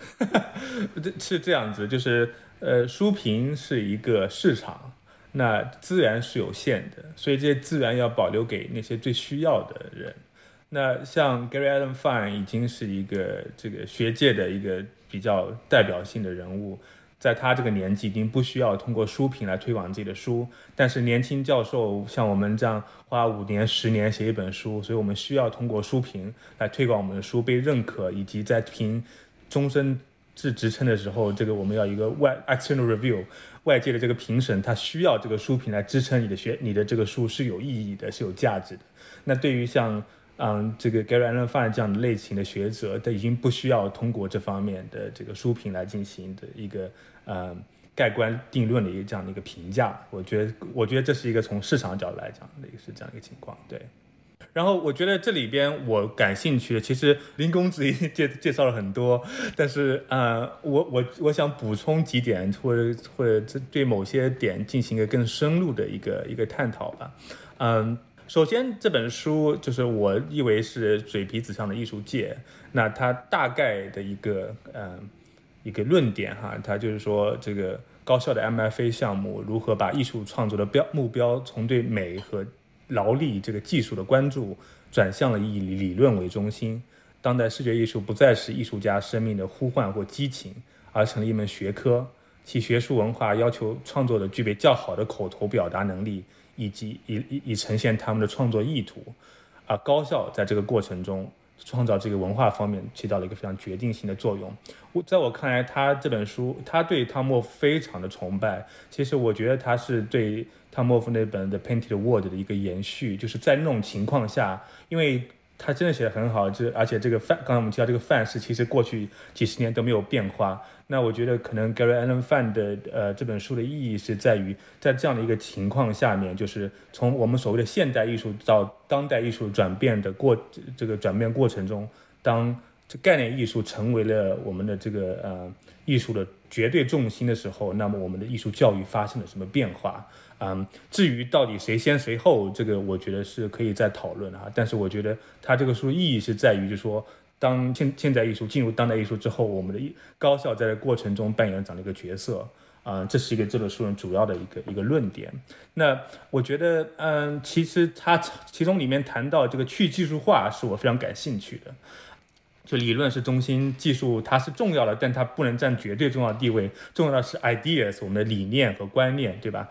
这是这样子，就是呃书评是一个市场，那资源是有限的，所以这些资源要保留给那些最需要的人。那像 Gary Allen Fine 已经是一个这个学界的一个比较代表性的人物。在他这个年纪，已经不需要通过书评来推广自己的书。但是年轻教授像我们这样花五年、十年写一本书，所以我们需要通过书评来推广我们的书被认可，以及在评终身制职称的时候，这个我们要一个外 external review 外界的这个评审，他需要这个书评来支撑你的学你的这个书是有意义的，是有价值的。那对于像嗯，这个 Gary Allen Fine 这样的类型的学者，他已经不需要通过这方面的这个书评来进行的一个呃盖棺定论的一个这样的一个评价。我觉得，我觉得这是一个从市场角度来讲的一个是这样一个情况。对。然后我觉得这里边我感兴趣的，其实林公子已经介介绍了很多，但是呃，我我我想补充几点，或者或者对某些点进行一个更深入的一个一个探讨吧。嗯。首先，这本书就是我以为是嘴皮子上的艺术界，那它大概的一个嗯一个论点哈，它就是说这个高校的 MFA 项目如何把艺术创作的标目标从对美和劳力这个技术的关注，转向了以理论为中心。当代视觉艺术不再是艺术家生命的呼唤或激情，而成了一门学科，其学术文化要求创作者具备较好的口头表达能力。以及以以以呈现他们的创作意图，而高校在这个过程中创造这个文化方面起到了一个非常决定性的作用。我在我看来，他这本书，他对汤莫非常的崇拜。其实我觉得他是对汤莫夫那本《The Painted Word》的一个延续，就是在那种情况下，因为他真的写的很好，这而且这个范，刚才我们提到这个范式，其实过去几十年都没有变化。那我觉得可能 Gary Allen Fan 的呃这本书的意义是在于，在这样的一个情况下面，就是从我们所谓的现代艺术到当代艺术转变的过这个转变过程中，当这概念艺术成为了我们的这个呃艺术的绝对重心的时候，那么我们的艺术教育发生了什么变化？嗯，至于到底谁先谁后，这个我觉得是可以再讨论啊。但是我觉得他这个书意义是在于，就是说。当现现代艺术进入当代艺术之后，我们的高校在这过程中扮演了怎样的一个角色啊，这是一个这本书人主要的一个一个论点。那我觉得，嗯，其实它其中里面谈到这个去技术化，是我非常感兴趣的。就理论是中心，技术它是重要的，但它不能占绝对重要地位。重要的是 ideas，我们的理念和观念，对吧？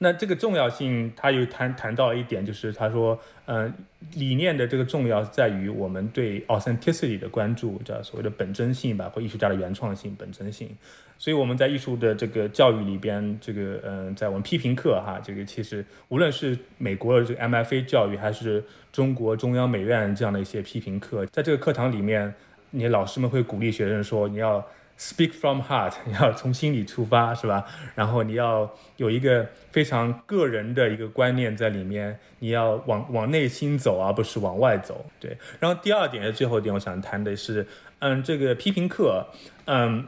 那这个重要性，他又谈谈到一点，就是他说，嗯，理念的这个重要在于我们对 authenticity 的关注，叫所谓的本真性吧，或艺术家的原创性、本真性。所以我们在艺术的这个教育里边，这个嗯，在我们批评课哈，这个其实无论是美国的这个 MFA 教育，还是中国中央美院这样的一些批评课，在这个课堂里面，你老师们会鼓励学生说，你要。Speak from heart，你 要从心里出发，是吧？然后你要有一个非常个人的一个观念在里面，你要往往内心走，而不是往外走。对。然后第二点，最后一点，我想谈的是，嗯，这个批评课，嗯，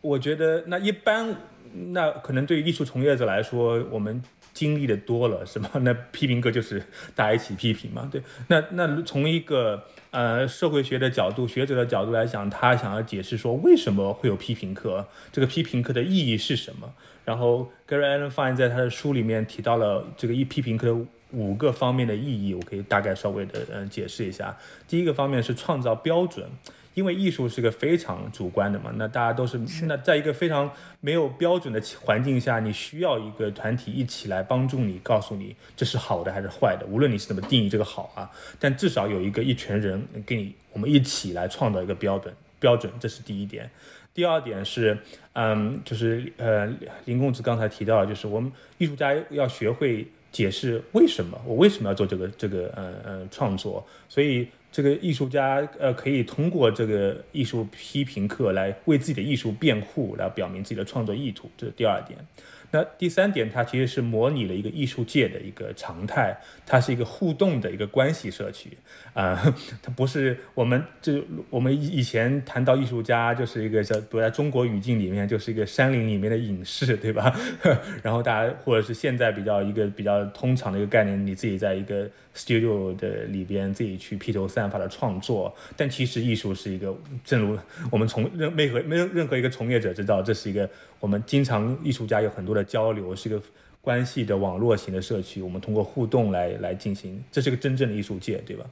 我觉得那一般，那可能对于艺术从业者来说，我们经历的多了，是吧？那批评课就是大家一起批评嘛，对。那那从一个。呃，社会学的角度，学者的角度来讲，他想要解释说为什么会有批评课，这个批评课的意义是什么？然后 Gary Allen Fine 在他的书里面提到了这个一批评课的五个方面的意义，我可以大概稍微的嗯解释一下。第一个方面是创造标准。因为艺术是个非常主观的嘛，那大家都是那在一个非常没有标准的环境下，你需要一个团体一起来帮助你，告诉你这是好的还是坏的。无论你是怎么定义这个好啊，但至少有一个一群人跟你，我们一起来创造一个标准。标准，这是第一点。第二点是，嗯，就是呃，林公子刚才提到，就是我们艺术家要学会解释为什么我为什么要做这个这个呃呃创作，所以。这个艺术家呃，可以通过这个艺术批评课来为自己的艺术辩护，来表明自己的创作意图，这是第二点。那第三点，它其实是模拟了一个艺术界的一个常态，它是一个互动的一个关系社区。啊，它不是我们就我们以以前谈到艺术家就是一个叫，躲在中国语境里面就是一个山林里面的隐士，对吧？然后大家或者是现在比较一个比较通常的一个概念，你自己在一个 studio 的里边自己去披头散发的创作，但其实艺术是一个，正如我们从任任何没有任何一个从业者知道，这是一个我们经常艺术家有很多的。交流是一个关系的网络型的社区，我们通过互动来来进行，这是个真正的艺术界，对吧？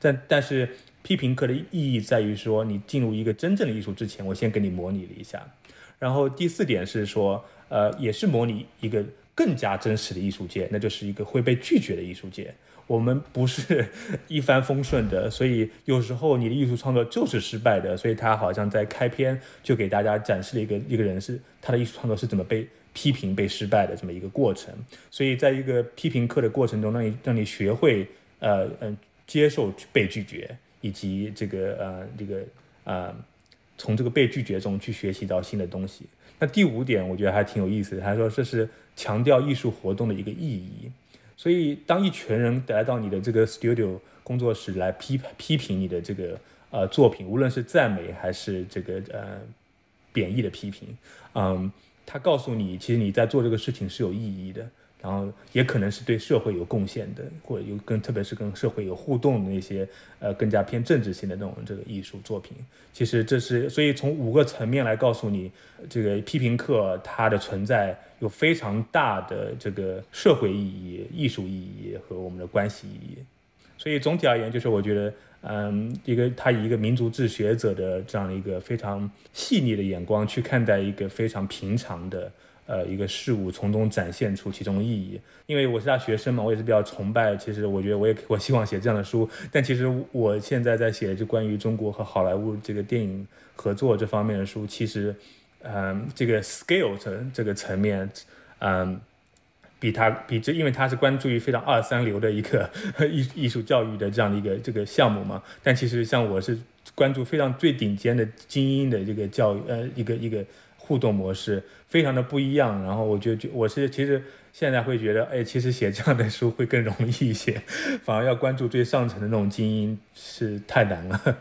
但但是批评课的意义在于说，你进入一个真正的艺术之前，我先给你模拟了一下。然后第四点是说，呃，也是模拟一个更加真实的艺术界，那就是一个会被拒绝的艺术界。我们不是 一帆风顺的，所以有时候你的艺术创作就是失败的。所以他好像在开篇就给大家展示了一个一个人是他的艺术创作是怎么被。批评被失败的这么一个过程，所以在一个批评课的过程中，让你让你学会呃嗯接受被拒绝，以及这个呃这个呃从这个被拒绝中去学习到新的东西。那第五点我觉得还挺有意思的，他说这是强调艺术活动的一个意义。所以当一群人来到你的这个 studio 工作室来批批评你的这个呃作品，无论是赞美还是这个呃贬义的批评，嗯。他告诉你，其实你在做这个事情是有意义的，然后也可能是对社会有贡献的，或者有跟特别是跟社会有互动的那些呃更加偏政治性的那种这个艺术作品。其实这是所以从五个层面来告诉你，这个批评课它的存在有非常大的这个社会意义、艺术意义和我们的关系意义。所以总体而言，就是我觉得。嗯，一个他以一个民族志学者的这样的一个非常细腻的眼光去看待一个非常平常的呃一个事物，从中展现出其中意义。因为我是他学生嘛，我也是比较崇拜。其实我觉得我也 我希望写这样的书，但其实我现在在写就关于中国和好莱坞这个电影合作这方面的书，其实嗯这个 scale 这这个层面嗯。比他比这，因为他是关注于非常二三流的一个 艺艺术教育的这样的一个这个项目嘛。但其实像我是关注非常最顶尖的精英的这个教育，呃，一个一个互动模式，非常的不一样。然后我觉觉我是其实现在会觉得，哎，其实写这样的书会更容易一些，反而要关注最上层的那种精英是太难了。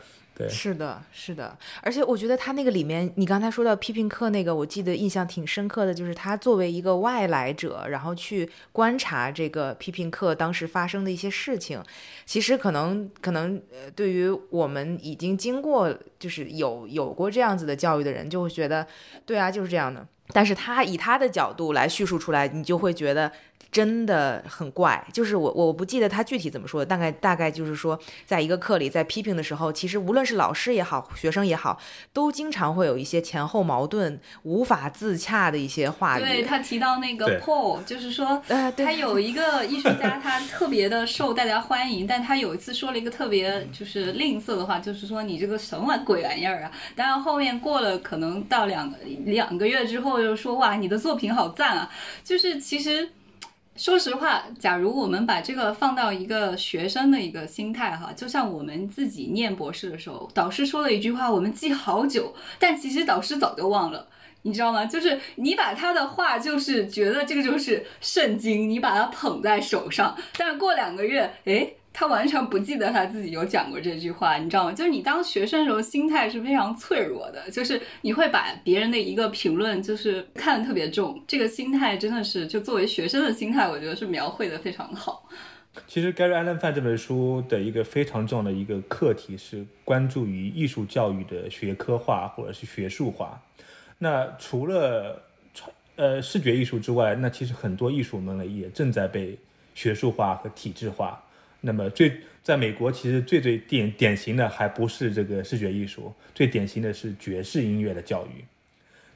是的，是的，而且我觉得他那个里面，你刚才说到批评课那个，我记得印象挺深刻的，就是他作为一个外来者，然后去观察这个批评课当时发生的一些事情，其实可能可能呃，对于我们已经经过就是有有过这样子的教育的人，就会觉得，对啊，就是这样的。但是他以他的角度来叙述出来，你就会觉得。真的很怪，就是我我不记得他具体怎么说的，大概大概就是说，在一个课里，在批评的时候，其实无论是老师也好，学生也好，都经常会有一些前后矛盾、无法自洽的一些话语。对他提到那个 Paul，就是说，呃他有一个艺术家，他特别的受大家欢迎，但他有一次说了一个特别就是吝啬的话，就是说你这个什么鬼玩意儿啊！但是后面过了可能到两两个月之后，又说哇，你的作品好赞啊！就是其实。说实话，假如我们把这个放到一个学生的一个心态哈，就像我们自己念博士的时候，导师说了一句话，我们记好久，但其实导师早就忘了，你知道吗？就是你把他的话，就是觉得这个就是圣经，你把它捧在手上，但过两个月，诶。他完全不记得他自己有讲过这句话，你知道吗？就是你当学生的时候，心态是非常脆弱的，就是你会把别人的一个评论，就是看得特别重。这个心态真的是，就作为学生的心态，我觉得是描绘的非常好。其实 Gary Allen 这本书的一个非常重要的一个课题是关注于艺术教育的学科化或者是学术化。那除了呃视觉艺术之外，那其实很多艺术门类也正在被学术化和体制化。那么最在美国，其实最最典典型的还不是这个视觉艺术，最典型的是爵士音乐的教育。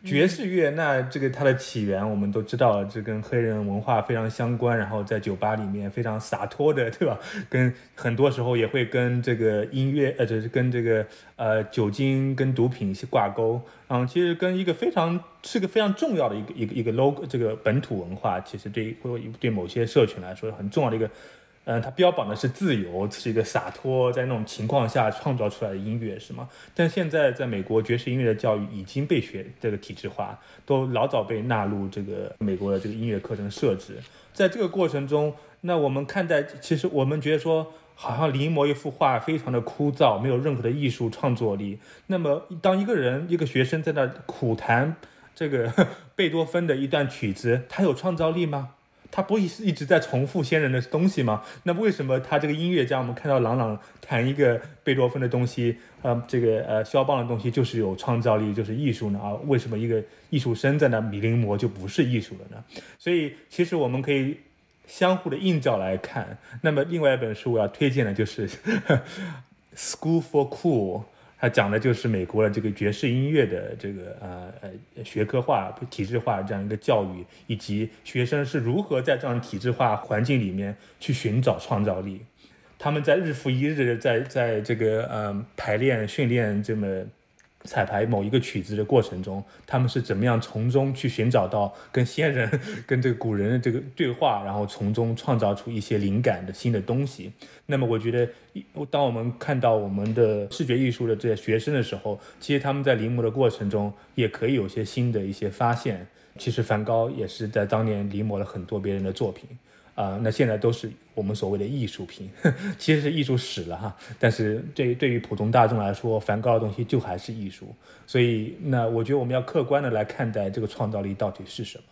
爵士乐，那这个它的起源我们都知道，这跟黑人文化非常相关。然后在酒吧里面非常洒脱的，对吧？跟很多时候也会跟这个音乐，呃，就是跟这个呃酒精跟毒品挂钩。嗯，其实跟一个非常是个非常重要的一个一个一个 logo，这个本土文化，其实对会对某些社群来说很重要的一个。呃，它标榜的是自由，是一个洒脱，在那种情况下创造出来的音乐，是吗？但现在在美国，爵士音乐的教育已经被学这个体制化，都老早被纳入这个美国的这个音乐课程设置。在这个过程中，那我们看待，其实我们觉得说，好像临摹一幅画非常的枯燥，没有任何的艺术创作力。那么，当一个人一个学生在那苦弹这个 贝多芬的一段曲子，他有创造力吗？他不会是一直在重复先人的东西吗？那为什么他这个音乐家，我们看到朗朗弹一个贝多芬的东西，呃，这个呃肖邦的东西就是有创造力，就是艺术呢？啊，为什么一个艺术生在那米临摹就不是艺术了呢？所以其实我们可以相互的映照来看。那么另外一本书我要推荐的就是《School for Cool》。他讲的就是美国的这个爵士音乐的这个呃呃学科化、体制化这样一个教育，以及学生是如何在这样体制化环境里面去寻找创造力。他们在日复一日的在在这个呃排练训练这么。彩排某一个曲子的过程中，他们是怎么样从中去寻找到跟先人、跟这个古人的这个对话，然后从中创造出一些灵感的新的东西。那么，我觉得，当我们看到我们的视觉艺术的这些学生的时候，其实他们在临摹的过程中也可以有些新的一些发现。其实，梵高也是在当年临摹了很多别人的作品。啊，那现在都是我们所谓的艺术品，其实是艺术史了哈。但是对于对于普通大众来说，梵高的东西就还是艺术。所以，那我觉得我们要客观的来看待这个创造力到底是什么。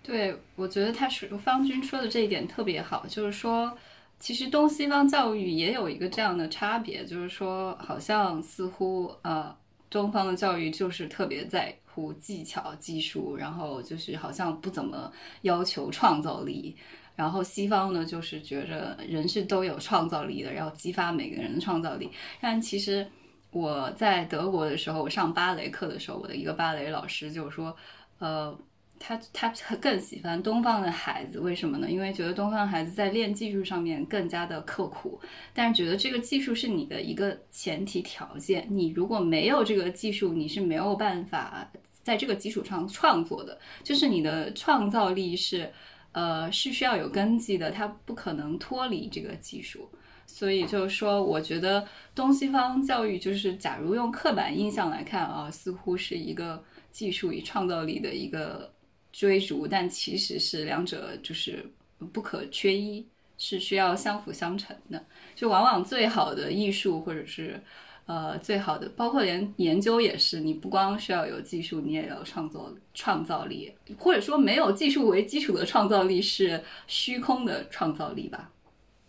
对，我觉得他是方军说的这一点特别好，就是说，其实东西方教育也有一个这样的差别，就是说，好像似乎呃，东方的教育就是特别在乎技巧、技术，然后就是好像不怎么要求创造力。然后西方呢，就是觉着人是都有创造力的，要激发每个人的创造力。但其实我在德国的时候，我上芭蕾课的时候，我的一个芭蕾老师就说，呃，他他更喜欢东方的孩子，为什么呢？因为觉得东方孩子在练技术上面更加的刻苦，但是觉得这个技术是你的一个前提条件，你如果没有这个技术，你是没有办法在这个基础上创作的，就是你的创造力是。呃，是需要有根基的，它不可能脱离这个技术。所以就是说，我觉得东西方教育就是，假如用刻板印象来看啊，似乎是一个技术与创造力的一个追逐，但其实是两者就是不可缺一，是需要相辅相成的。就往往最好的艺术或者是。呃，最好的，包括连研究也是，你不光需要有技术，你也要创作创造力，或者说没有技术为基础的创造力是虚空的创造力吧？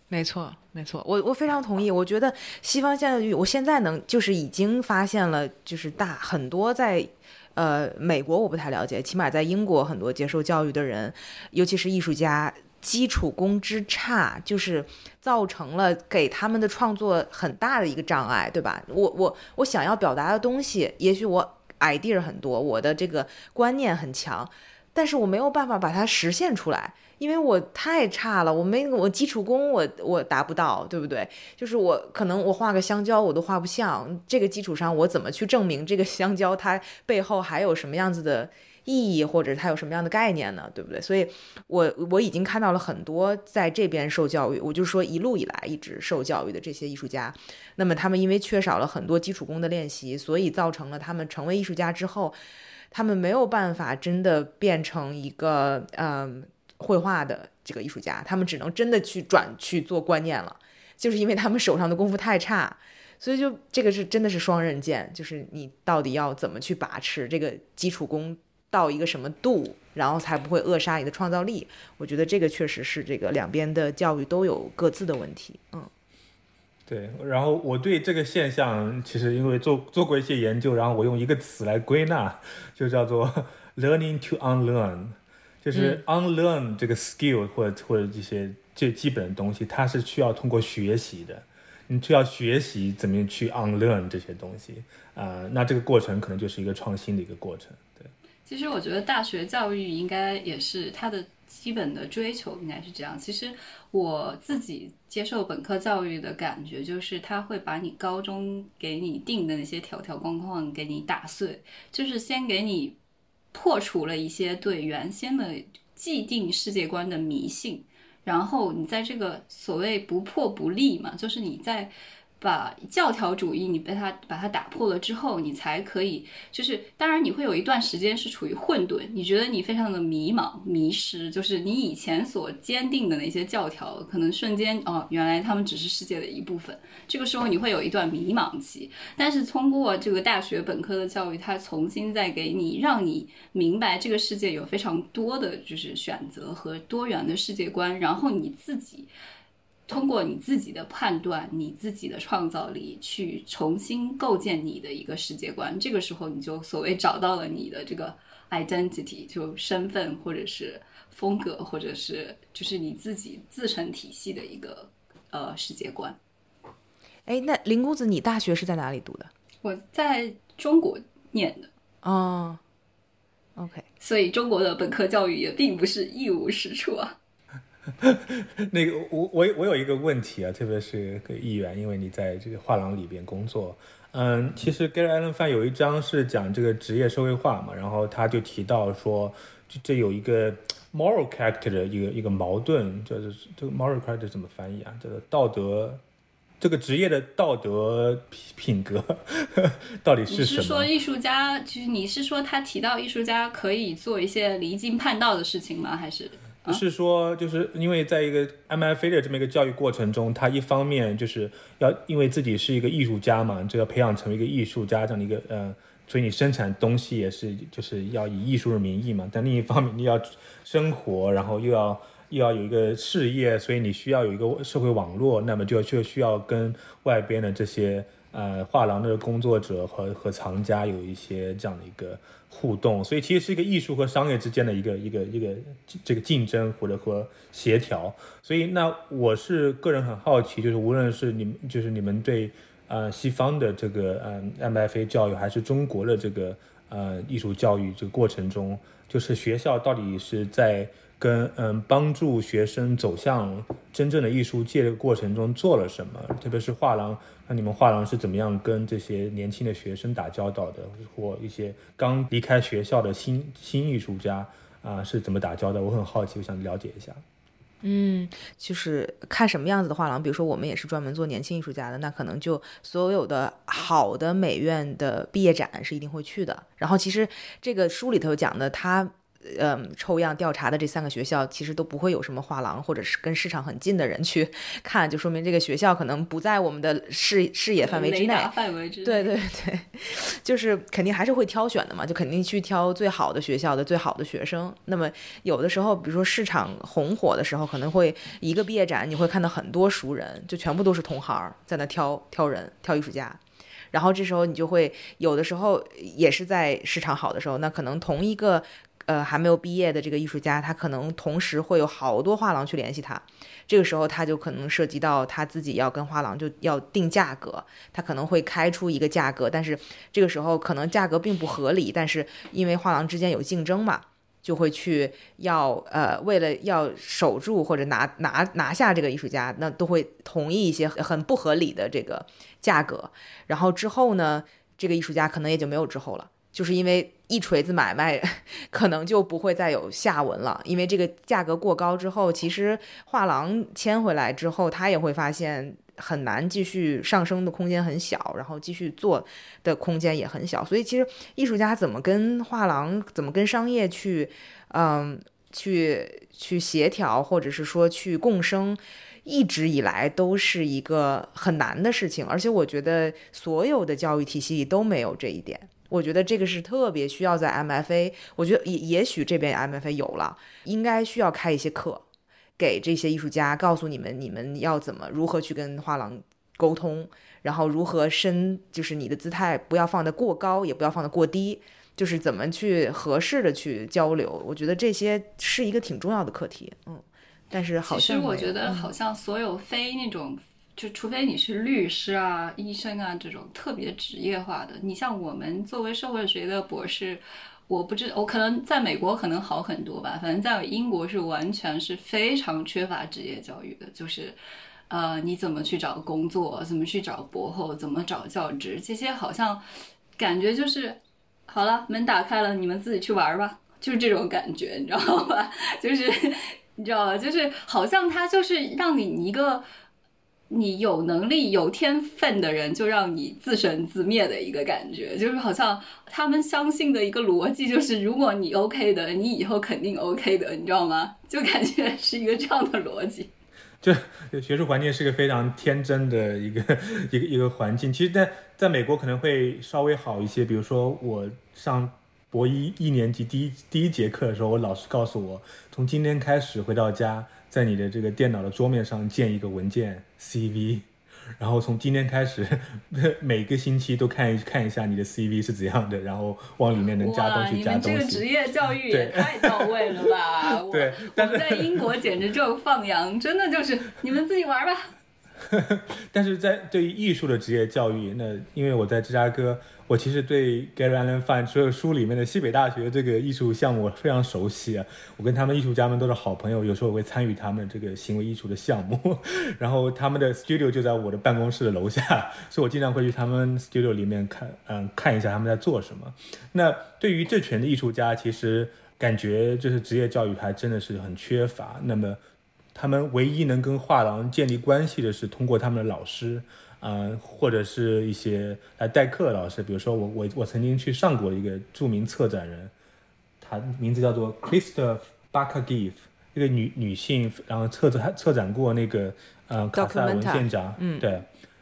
没错，没错，我我非常同意。我觉得西方现在，我现在能就是已经发现了，就是大很多在呃美国我不太了解，起码在英国很多接受教育的人，尤其是艺术家。基础功之差，就是造成了给他们的创作很大的一个障碍，对吧？我我我想要表达的东西，也许我 idea 很多，我的这个观念很强，但是我没有办法把它实现出来，因为我太差了，我没我基础功我我达不到，对不对？就是我可能我画个香蕉我都画不像，这个基础上我怎么去证明这个香蕉它背后还有什么样子的？意义或者它有什么样的概念呢？对不对？所以，我我已经看到了很多在这边受教育，我就说一路以来一直受教育的这些艺术家，那么他们因为缺少了很多基础功的练习，所以造成了他们成为艺术家之后，他们没有办法真的变成一个嗯绘画的这个艺术家，他们只能真的去转去做观念了，就是因为他们手上的功夫太差，所以就这个是真的是双刃剑，就是你到底要怎么去把持这个基础功。到一个什么度，然后才不会扼杀你的创造力？我觉得这个确实是这个两边的教育都有各自的问题。嗯，对。然后我对这个现象，其实因为做做过一些研究，然后我用一个词来归纳，就叫做 learning to unlearn，就是 unlearn 这个 skill 或者或者这些最基本的东西，它是需要通过学习的。你就要学习怎么样去 unlearn 这些东西啊？那这个过程可能就是一个创新的一个过程。其实我觉得大学教育应该也是它的基本的追求，应该是这样。其实我自己接受本科教育的感觉就是，他会把你高中给你定的那些条条框框给你打碎，就是先给你破除了一些对原先的既定世界观的迷信。然后你在这个所谓不破不立嘛，就是你在。把教条主义你被它把它打破了之后，你才可以就是当然你会有一段时间是处于混沌，你觉得你非常的迷茫迷失，就是你以前所坚定的那些教条，可能瞬间哦，原来他们只是世界的一部分。这个时候你会有一段迷茫期，但是通过这个大学本科的教育，它重新再给你让你明白这个世界有非常多的就是选择和多元的世界观，然后你自己。通过你自己的判断、你自己的创造力去重新构建你的一个世界观，这个时候你就所谓找到了你的这个 identity，就身份或者是风格，或者是就是你自己自成体系的一个呃世界观。哎，那林公子，你大学是在哪里读的？我在中国念的。哦，OK，所以中国的本科教育也并不是一无是处啊。那个我我我有一个问题啊，特别是个议员，因为你在这个画廊里边工作，嗯，其实 Gary Allen Fine 有一章是讲这个职业社会化嘛，然后他就提到说，这这有一个 moral character 的一个一个矛盾，就是这个 moral character 怎么翻译啊？这个道德，这个职业的道德品品格 到底是什么？你是说艺术家？就是你是说他提到艺术家可以做一些离经叛道的事情吗？还是？不是说，就是因为在一个 MFA 的这么一个教育过程中，他一方面就是要因为自己是一个艺术家嘛，就要培养成为一个艺术家这样的一个，呃，所以你生产东西也是就是要以艺术的名义嘛。但另一方面，你要生活，然后又要又要有一个事业，所以你需要有一个社会网络，那么就就需要跟外边的这些呃画廊的工作者和和藏家有一些这样的一个。互动，所以其实是一个艺术和商业之间的一个一个一个这个竞争或者和协调。所以那我是个人很好奇，就是无论是你们就是你们对呃西方的这个嗯 MFA 教育，还是中国的这个呃艺术教育这个过程中，就是学校到底是在。跟嗯，帮助学生走向真正的艺术界的过程中做了什么？特别是画廊，那你们画廊是怎么样跟这些年轻的学生打交道的？或一些刚离开学校的新新艺术家啊，是怎么打交道？我很好奇，我想了解一下。嗯，就是看什么样子的画廊，比如说我们也是专门做年轻艺术家的，那可能就所有的好的美院的毕业展是一定会去的。然后其实这个书里头讲的他。嗯，抽样调查的这三个学校其实都不会有什么画廊，或者是跟市场很近的人去 看，就说明这个学校可能不在我们的视视野范围之内。范围之内。对对对，就是肯定还是会挑选的嘛，就肯定去挑最好的学校的最好的学生。那么有的时候，比如说市场红火的时候，可能会一个毕业展，你会看到很多熟人，就全部都是同行在那挑挑人、挑艺术家。然后这时候你就会有的时候也是在市场好的时候，那可能同一个。呃，还没有毕业的这个艺术家，他可能同时会有好多画廊去联系他，这个时候他就可能涉及到他自己要跟画廊就要定价格，他可能会开出一个价格，但是这个时候可能价格并不合理，但是因为画廊之间有竞争嘛，就会去要呃，为了要守住或者拿拿拿下这个艺术家，那都会同意一些很不合理的这个价格，然后之后呢，这个艺术家可能也就没有之后了。就是因为一锤子买卖，可能就不会再有下文了。因为这个价格过高之后，其实画廊签回来之后，他也会发现很难继续上升的空间很小，然后继续做的空间也很小。所以其实艺术家怎么跟画廊、怎么跟商业去，嗯，去去协调，或者是说去共生，一直以来都是一个很难的事情。而且我觉得所有的教育体系里都没有这一点。我觉得这个是特别需要在 MFA，我觉得也也许这边 MFA 有了，应该需要开一些课，给这些艺术家，告诉你们你们要怎么如何去跟画廊沟通，然后如何深，就是你的姿态不要放得过高，也不要放得过低，就是怎么去合适的去交流。我觉得这些是一个挺重要的课题，嗯，但是好像其实我觉得好像所有非那种。就除非你是律师啊、医生啊这种特别职业化的，你像我们作为社会学的博士，我不知我可能在美国可能好很多吧，反正在英国是完全是非常缺乏职业教育的，就是，呃，你怎么去找工作，怎么去找博后，怎么找教职，这些好像感觉就是好了，门打开了，你们自己去玩吧，就是这种感觉，你知道吧？就是。你知道吗？就是好像他就是让你一个你有能力、有天分的人，就让你自生自灭的一个感觉。就是好像他们相信的一个逻辑，就是如果你 OK 的，你以后肯定 OK 的，你知道吗？就感觉是一个这样的逻辑。就学术环境是个非常天真的一个一个一个环境。其实，在在美国可能会稍微好一些。比如说，我上博一一年级第一第一节课的时候，我老师告诉我，从今天开始回到家，在你的这个电脑的桌面上建一个文件 CV。然后从今天开始，每个星期都看一看一下你的 CV 是怎样的，然后往里面能加东西加东西。你们这个职业教育也太到位了吧？对，但是在英国简直就放羊，真的就是你们自己玩吧。但是在对于艺术的职业教育，那因为我在芝加哥。我其实对 Gary Allen Fine 所有书里面的西北大学这个艺术项目非常熟悉啊，我跟他们艺术家们都是好朋友，有时候我会参与他们这个行为艺术的项目，然后他们的 studio 就在我的办公室的楼下，所以我经常会去他们 studio 里面看，嗯，看一下他们在做什么。那对于这群的艺术家，其实感觉就是职业教育还真的是很缺乏。那么他们唯一能跟画廊建立关系的是通过他们的老师。嗯，或者是一些来代课的老师，比如说我我我曾经去上过一个著名策展人，他名字叫做 Krista Bakagif，一个女女性，然后策展策展过那个呃卡萨文献展，嗯，对，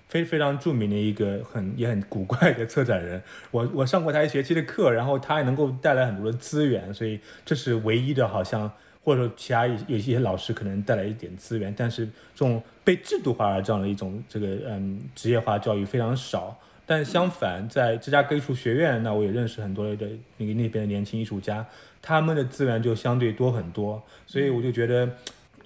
非非常著名的一个很也很古怪的策展人，我我上过他一学期的课，然后他也能够带来很多的资源，所以这是唯一的，好像。或者说其他有有一些老师可能带来一点资源，但是这种被制度化的这样的一种这个嗯职业化教育非常少。但相反，在芝加哥艺术学院，那我也认识很多的那个那边的年轻艺术家，他们的资源就相对多很多。所以我就觉得，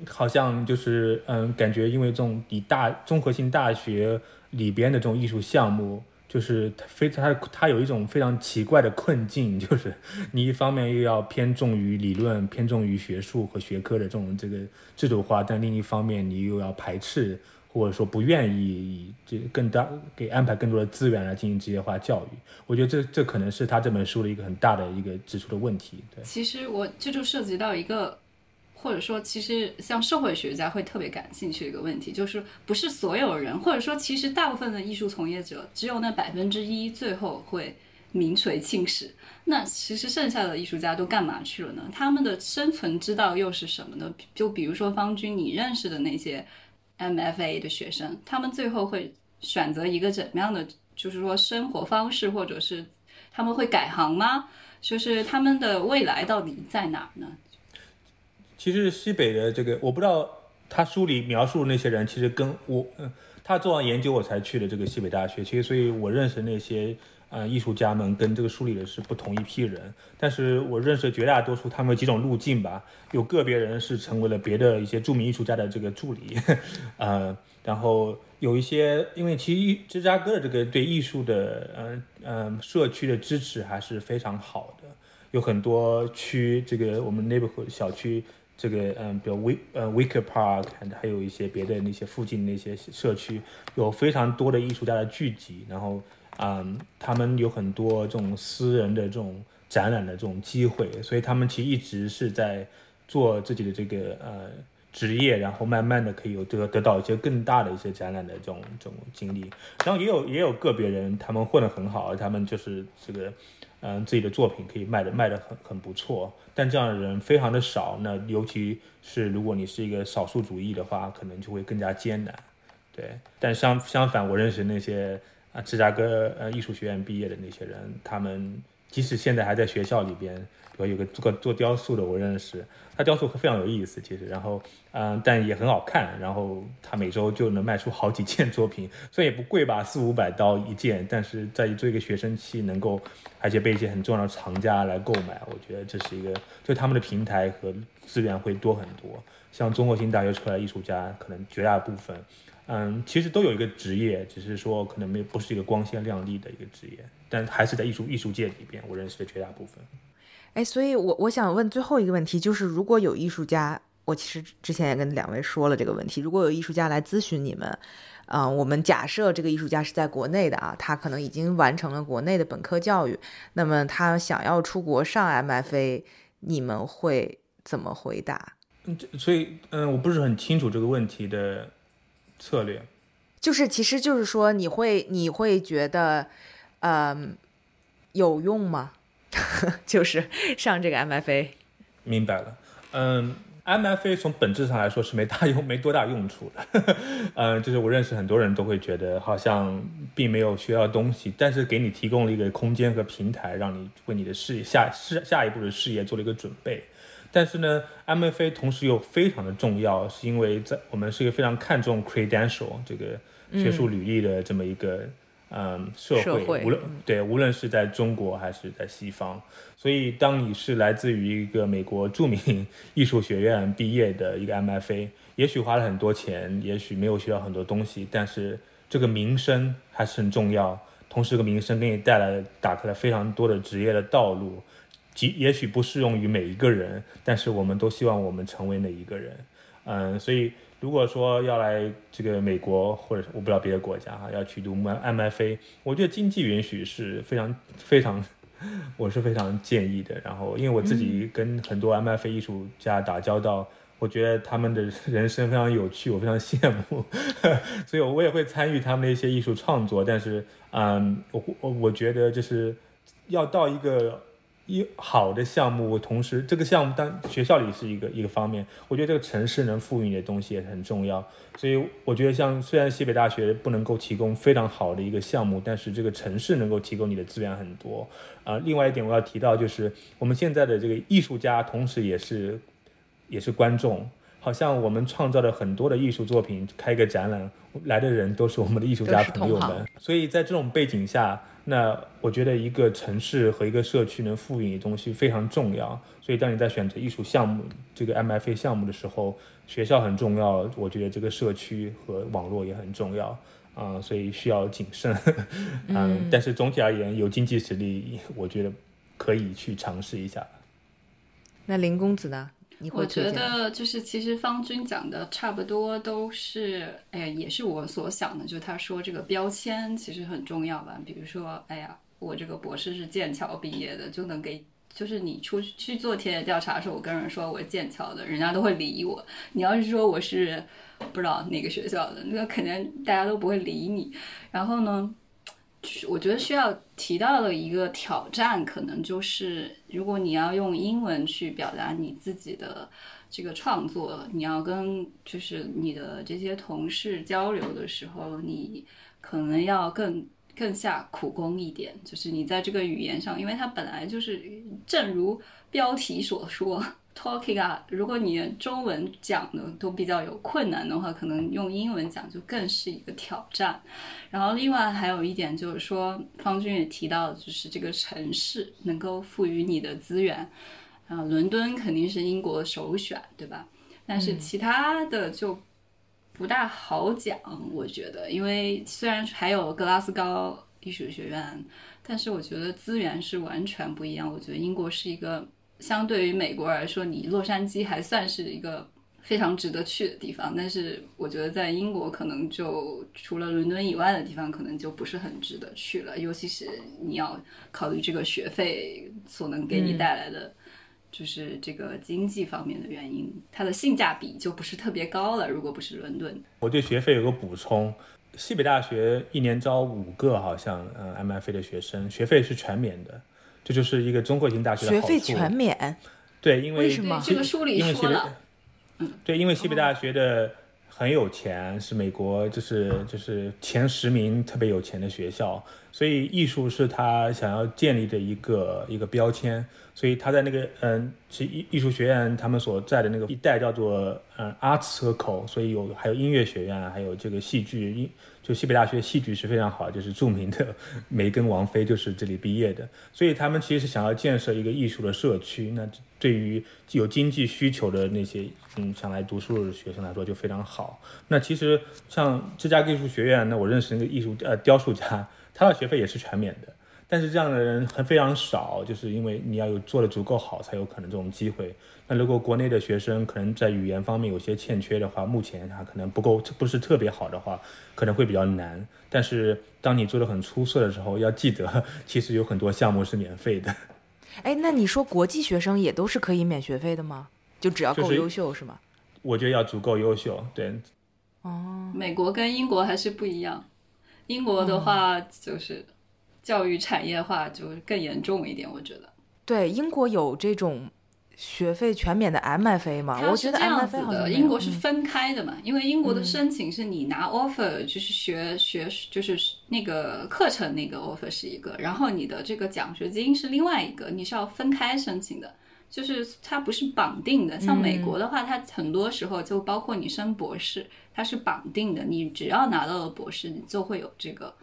好像就是嗯，感觉因为这种以大综合性大学里边的这种艺术项目。就是非他他有一种非常奇怪的困境，就是你一方面又要偏重于理论，偏重于学术和学科的这种这个制度化，但另一方面你又要排斥或者说不愿意以这更大给安排更多的资源来进行职业化教育。我觉得这这可能是他这本书的一个很大的一个指出的问题。对，其实我这就涉及到一个。或者说，其实像社会学家会特别感兴趣的一个问题，就是不是所有人，或者说其实大部分的艺术从业者，只有那百分之一最后会名垂青史。那其实剩下的艺术家都干嘛去了呢？他们的生存之道又是什么呢？就比如说方军，你认识的那些 MFA 的学生，他们最后会选择一个怎么样的，就是说生活方式，或者是他们会改行吗？就是他们的未来到底在哪儿呢？其实西北的这个，我不知道他书里描述那些人，其实跟我，嗯，他做完研究我才去的这个西北大学。其实，所以我认识那些，呃，艺术家们跟这个书里的是不同一批人。但是我认识绝大多数，他们几种路径吧。有个别人是成为了别的一些著名艺术家的这个助理，呃，然后有一些，因为其实芝加哥的这个对艺术的，嗯嗯，社区的支持还是非常好的。有很多区，这个我们 neighborhood 小区。这个嗯，比如 We 呃 Wicker Park，还有一些别的那些附近那些社区，有非常多的艺术家的聚集，然后嗯，他们有很多这种私人的这种展览的这种机会，所以他们其实一直是在做自己的这个呃职业，然后慢慢的可以有得得到一些更大的一些展览的这种这种经历，然后也有也有个别人他们混得很好，他们就是这个。嗯，自己的作品可以卖的卖的很很不错，但这样的人非常的少。那尤其是如果你是一个少数主义的话，可能就会更加艰难。对，但相相反，我认识那些啊芝加哥呃艺术学院毕业的那些人，他们即使现在还在学校里边。我有个做做雕塑的，我认识他雕塑非常有意思，其实，然后嗯，但也很好看，然后他每周就能卖出好几件作品，虽然也不贵吧，四五百刀一件，但是在做一个学生期能够，而且被一些很重要的藏家来购买，我觉得这是一个，就他们的平台和资源会多很多。像综合性大学出来的艺术家，可能绝大部分，嗯，其实都有一个职业，只是说可能没不是一个光鲜亮丽的一个职业，但还是在艺术艺术界里边，我认识的绝大部分。哎，所以，我我想问最后一个问题，就是如果有艺术家，我其实之前也跟两位说了这个问题，如果有艺术家来咨询你们，嗯，我们假设这个艺术家是在国内的啊，他可能已经完成了国内的本科教育，那么他想要出国上 MFA，你们会怎么回答？嗯所以嗯，我不是很清楚这个问题的策略。就是其实就是说，你会你会觉得，嗯，有用吗？就是上这个 MFA。明白了，嗯。MFA 从本质上来说是没大用、没多大用处的，嗯，就是我认识很多人都会觉得好像并没有学到东西，但是给你提供了一个空间和平台，让你为你的事业下下下一步的事业做了一个准备。但是呢，MFA 同时又非常的重要，是因为在我们是一个非常看重 credential 这个学术履历的这么一个。嗯，社会无论对，无论是在中国还是在西方，所以当你是来自于一个美国著名 艺术学院毕业的一个 MFA，也许花了很多钱，也许没有学到很多东西，但是这个名声还是很重要。同时，这个名声给你带来打开了非常多的职业的道路，即也许不适用于每一个人，但是我们都希望我们成为哪一个人。嗯，所以。如果说要来这个美国，或者我不知道别的国家哈，要去读 MFA，我觉得经济允许是非常非常，我是非常建议的。然后，因为我自己跟很多 MFA 艺术家打交道，我觉得他们的人生非常有趣，我非常羡慕，所以我也会参与他们的一些艺术创作。但是，嗯，我我我觉得就是要到一个。一好的项目，同时这个项目当学校里是一个一个方面，我觉得这个城市能赋予你的东西也很重要。所以我觉得像虽然西北大学不能够提供非常好的一个项目，但是这个城市能够提供你的资源很多。啊，另外一点我要提到就是我们现在的这个艺术家，同时也是 也是观众。好像我们创造的很多的艺术作品，开个展览来的人都是我们的艺术家朋友们。所以在这种背景下。那我觉得一个城市和一个社区能赋予你东西非常重要，所以当你在选择艺术项目这个 MFA 项目的时候，学校很重要，我觉得这个社区和网络也很重要啊，所以需要谨慎。嗯，但是总体而言，有经济实力，我觉得可以去尝试一下。那林公子呢？我觉得就是其实方军讲的差不多都是，哎呀，也是我所想的，就是他说这个标签其实很重要吧。比如说，哎呀，我这个博士是剑桥毕业的，就能给，就是你出去做田野调查的时候，我跟人说我是剑桥的，人家都会理我。你要是说我是不知道哪个学校的，那肯定大家都不会理你。然后呢？我觉得需要提到的一个挑战，可能就是如果你要用英文去表达你自己的这个创作，你要跟就是你的这些同事交流的时候，你可能要更更下苦功一点。就是你在这个语言上，因为它本来就是，正如标题所说。Talking 啊，如果你中文讲的都比较有困难的话，可能用英文讲就更是一个挑战。然后另外还有一点就是说，方军也提到，就是这个城市能够赋予你的资源，啊，伦敦肯定是英国首选，对吧？但是其他的就不大好讲，我觉得，因为虽然还有格拉斯高艺术学院，但是我觉得资源是完全不一样。我觉得英国是一个。相对于美国来说，你洛杉矶还算是一个非常值得去的地方。但是我觉得在英国，可能就除了伦敦以外的地方，可能就不是很值得去了。尤其是你要考虑这个学费所能给你带来的，就是这个经济方面的原因，它的性价比就不是特别高了。如果不是伦敦，我对学费有个补充：西北大学一年招五个，好像嗯 MFA 的学生，学费是全免的。这就是一个综合性大学的学费全免，对，因为为什么？这个书里说了，对，因为西北大学的很有钱，是美国就是就是前十名特别有钱的学校，所以艺术是他想要建立的一个一个标签，所以他在那个嗯，其艺艺术学院他们所在的那个一带叫做嗯 Art Circle，所以有还有音乐学院，还有这个戏剧。就西北大学戏剧是非常好，就是著名的梅根王妃就是这里毕业的，所以他们其实是想要建设一个艺术的社区。那对于有经济需求的那些嗯想来读书的学生来说就非常好。那其实像芝加哥艺术学院，那我认识那个艺术呃雕塑家，他的学费也是全免的。但是这样的人还非常少，就是因为你要有做的足够好，才有可能这种机会。那如果国内的学生可能在语言方面有些欠缺的话，目前他可能不够，不是特别好的话，可能会比较难。但是当你做的很出色的时候，要记得，其实有很多项目是免费的。哎，那你说国际学生也都是可以免学费的吗？就只要够就是优秀是吗？我觉得要足够优秀，对，哦，美国跟英国还是不一样，英国的话就是教育产业化就更严重一点，我觉得。对，英国有这种学费全免的 MFA 吗？我觉得 MFA 英国是嗯分开的嘛，因为英国的申请是你拿 offer，就是学学就是那个课程那个 offer 是一个，然后你的这个奖学金是另外一个，你是要分开申请的。就是它不是绑定的，像美国的话，它很多时候就包括你升博士，它是绑定的。你只要拿到了博士，你就会有这个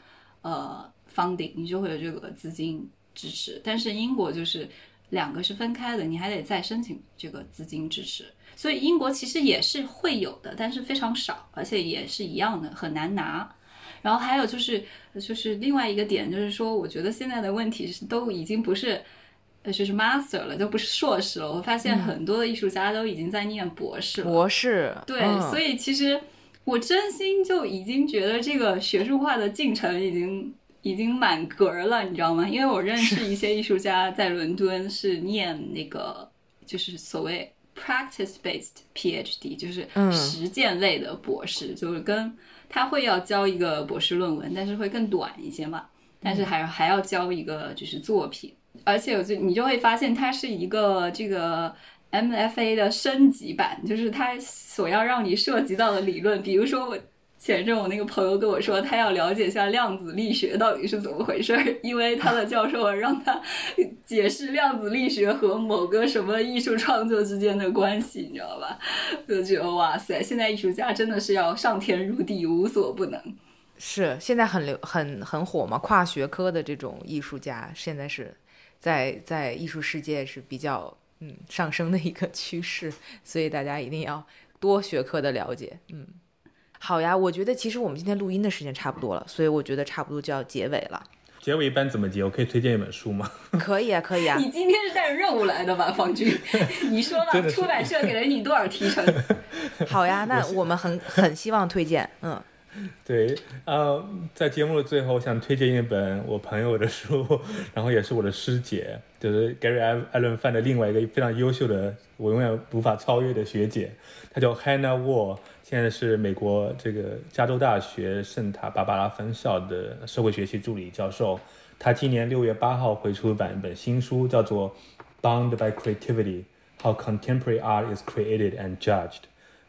呃 funding，你就会有这个资金支持。但是英国就是两个是分开的，你还得再申请这个资金支持。所以英国其实也是会有的，但是非常少，而且也是一样的，很难拿。然后还有就是，就是另外一个点，就是说，我觉得现在的问题是都已经不是，呃，就是 master 了，都不是硕士了。我发现很多的艺术家都已经在念博士了。博士，对，嗯所以其实我真心就已经觉得这个学术化的进程已经已经满格了，你知道吗？因为我认识一些艺术家在伦敦是念那个就是所谓 practice based PhD，就是嗯实践类的博士，就是跟他会要交一个博士论文，但是会更短一些嘛，但是还还要交一个就是作品。而且我就你就会发现它是一个这个 MFA 的升级版，就是它所要让你涉及到的理论，比如说我。前阵我那个朋友跟我说，他要了解一下量子力学到底是怎么回事儿，因为他的教授让他解释量子力学和某个什么艺术创作之间的关系，你知道吧？就觉得哇塞，现在艺术家真的是要上天入地，无所不能。是现在很流很很火嘛，跨学科的这种艺术家，现在是在在艺术世界是比较嗯上升的一个趋势，所以大家一定要多学科的了解。嗯，好呀，我觉得其实我们今天录音的时间差不多了，所以我觉得差不多就要结尾了。结尾一般怎么结？我可以推荐一本书吗？可以啊，可以啊，你今天是带着任务来的吧，方军？你说吧，出版社给了你多少提成？好呀，那我们很很希望推荐，嗯，对，呃，在节目的最后，我想推荐一本我朋友的书，然后也是我的师姐，就是 Gary Allen 范的另外一个非常优秀的，我永远无法超越的学姐，她叫 Hannah Wall，现在是美国这个加州大学圣塔芭芭拉分校的社会学系助理教授。他今年六月八号会出版一本新书，叫做《Bound by Creativity: How Contemporary Art is Created and Judged》。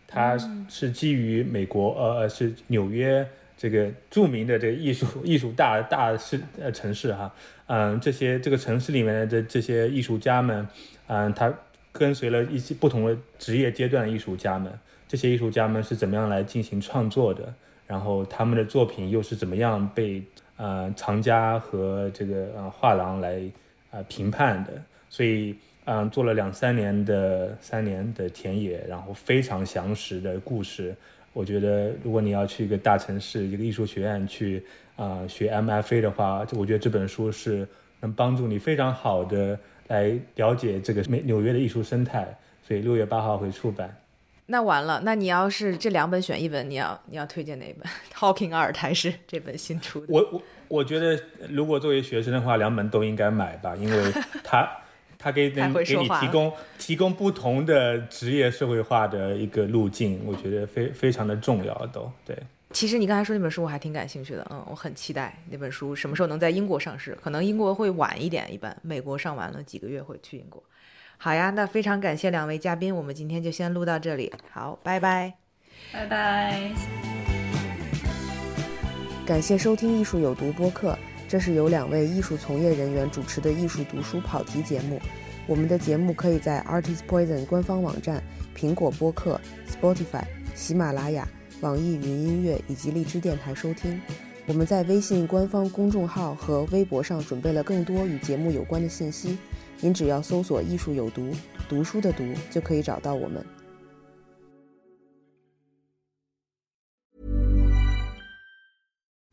它是基于美国呃呃是纽约这个著名的这个艺术艺术大大市呃城市哈，嗯，这些这个城市里面的这这些艺术家们，嗯，他跟随了一些不同的职业阶段的艺术家们，这些艺术家们是怎么样来进行创作的，然后他们的作品又是怎么样被呃藏家和这个呃画廊来呃评判的，所以嗯，做了两三年的三年的田野，然后非常详实的故事。我觉得，如果你要去一个大城市、一个艺术学院去啊、学 MFA 的话，我觉得这本书是能帮助你非常好的来了解这个美纽约的艺术生态。所以六月八号会出版。那完了，那你要是这两本选一本，你要你要推荐哪一本？Talking Art 还是这本新出的？我我我觉得，如果作为学生的话，两本都应该买吧，因为它 它给太能给你提供提供不同的职业社会化的一个路径，我觉得非非常的重要，都对。其实你刚才说那本书我还挺感兴趣的，嗯，我很期待那本书什么时候能在英国上市，可能英国会晚一点，一般美国上完了几个月会去英国。好呀，那非常感谢两位嘉宾，我们今天就先录到这里，好，拜拜。拜拜。感谢收听《艺术有毒》播客，这是由两位艺术从业人员主持的艺术读书跑题节目。我们的节目可以在 Artist Poison 官方网站、苹果播客、Spotify、喜马拉雅、网易云音乐以及荔枝电台收听。我们在微信官方公众号和微博上准备了更多与节目有关的信息，您只要搜索“艺术有毒”，读书的“读”就可以找到我们。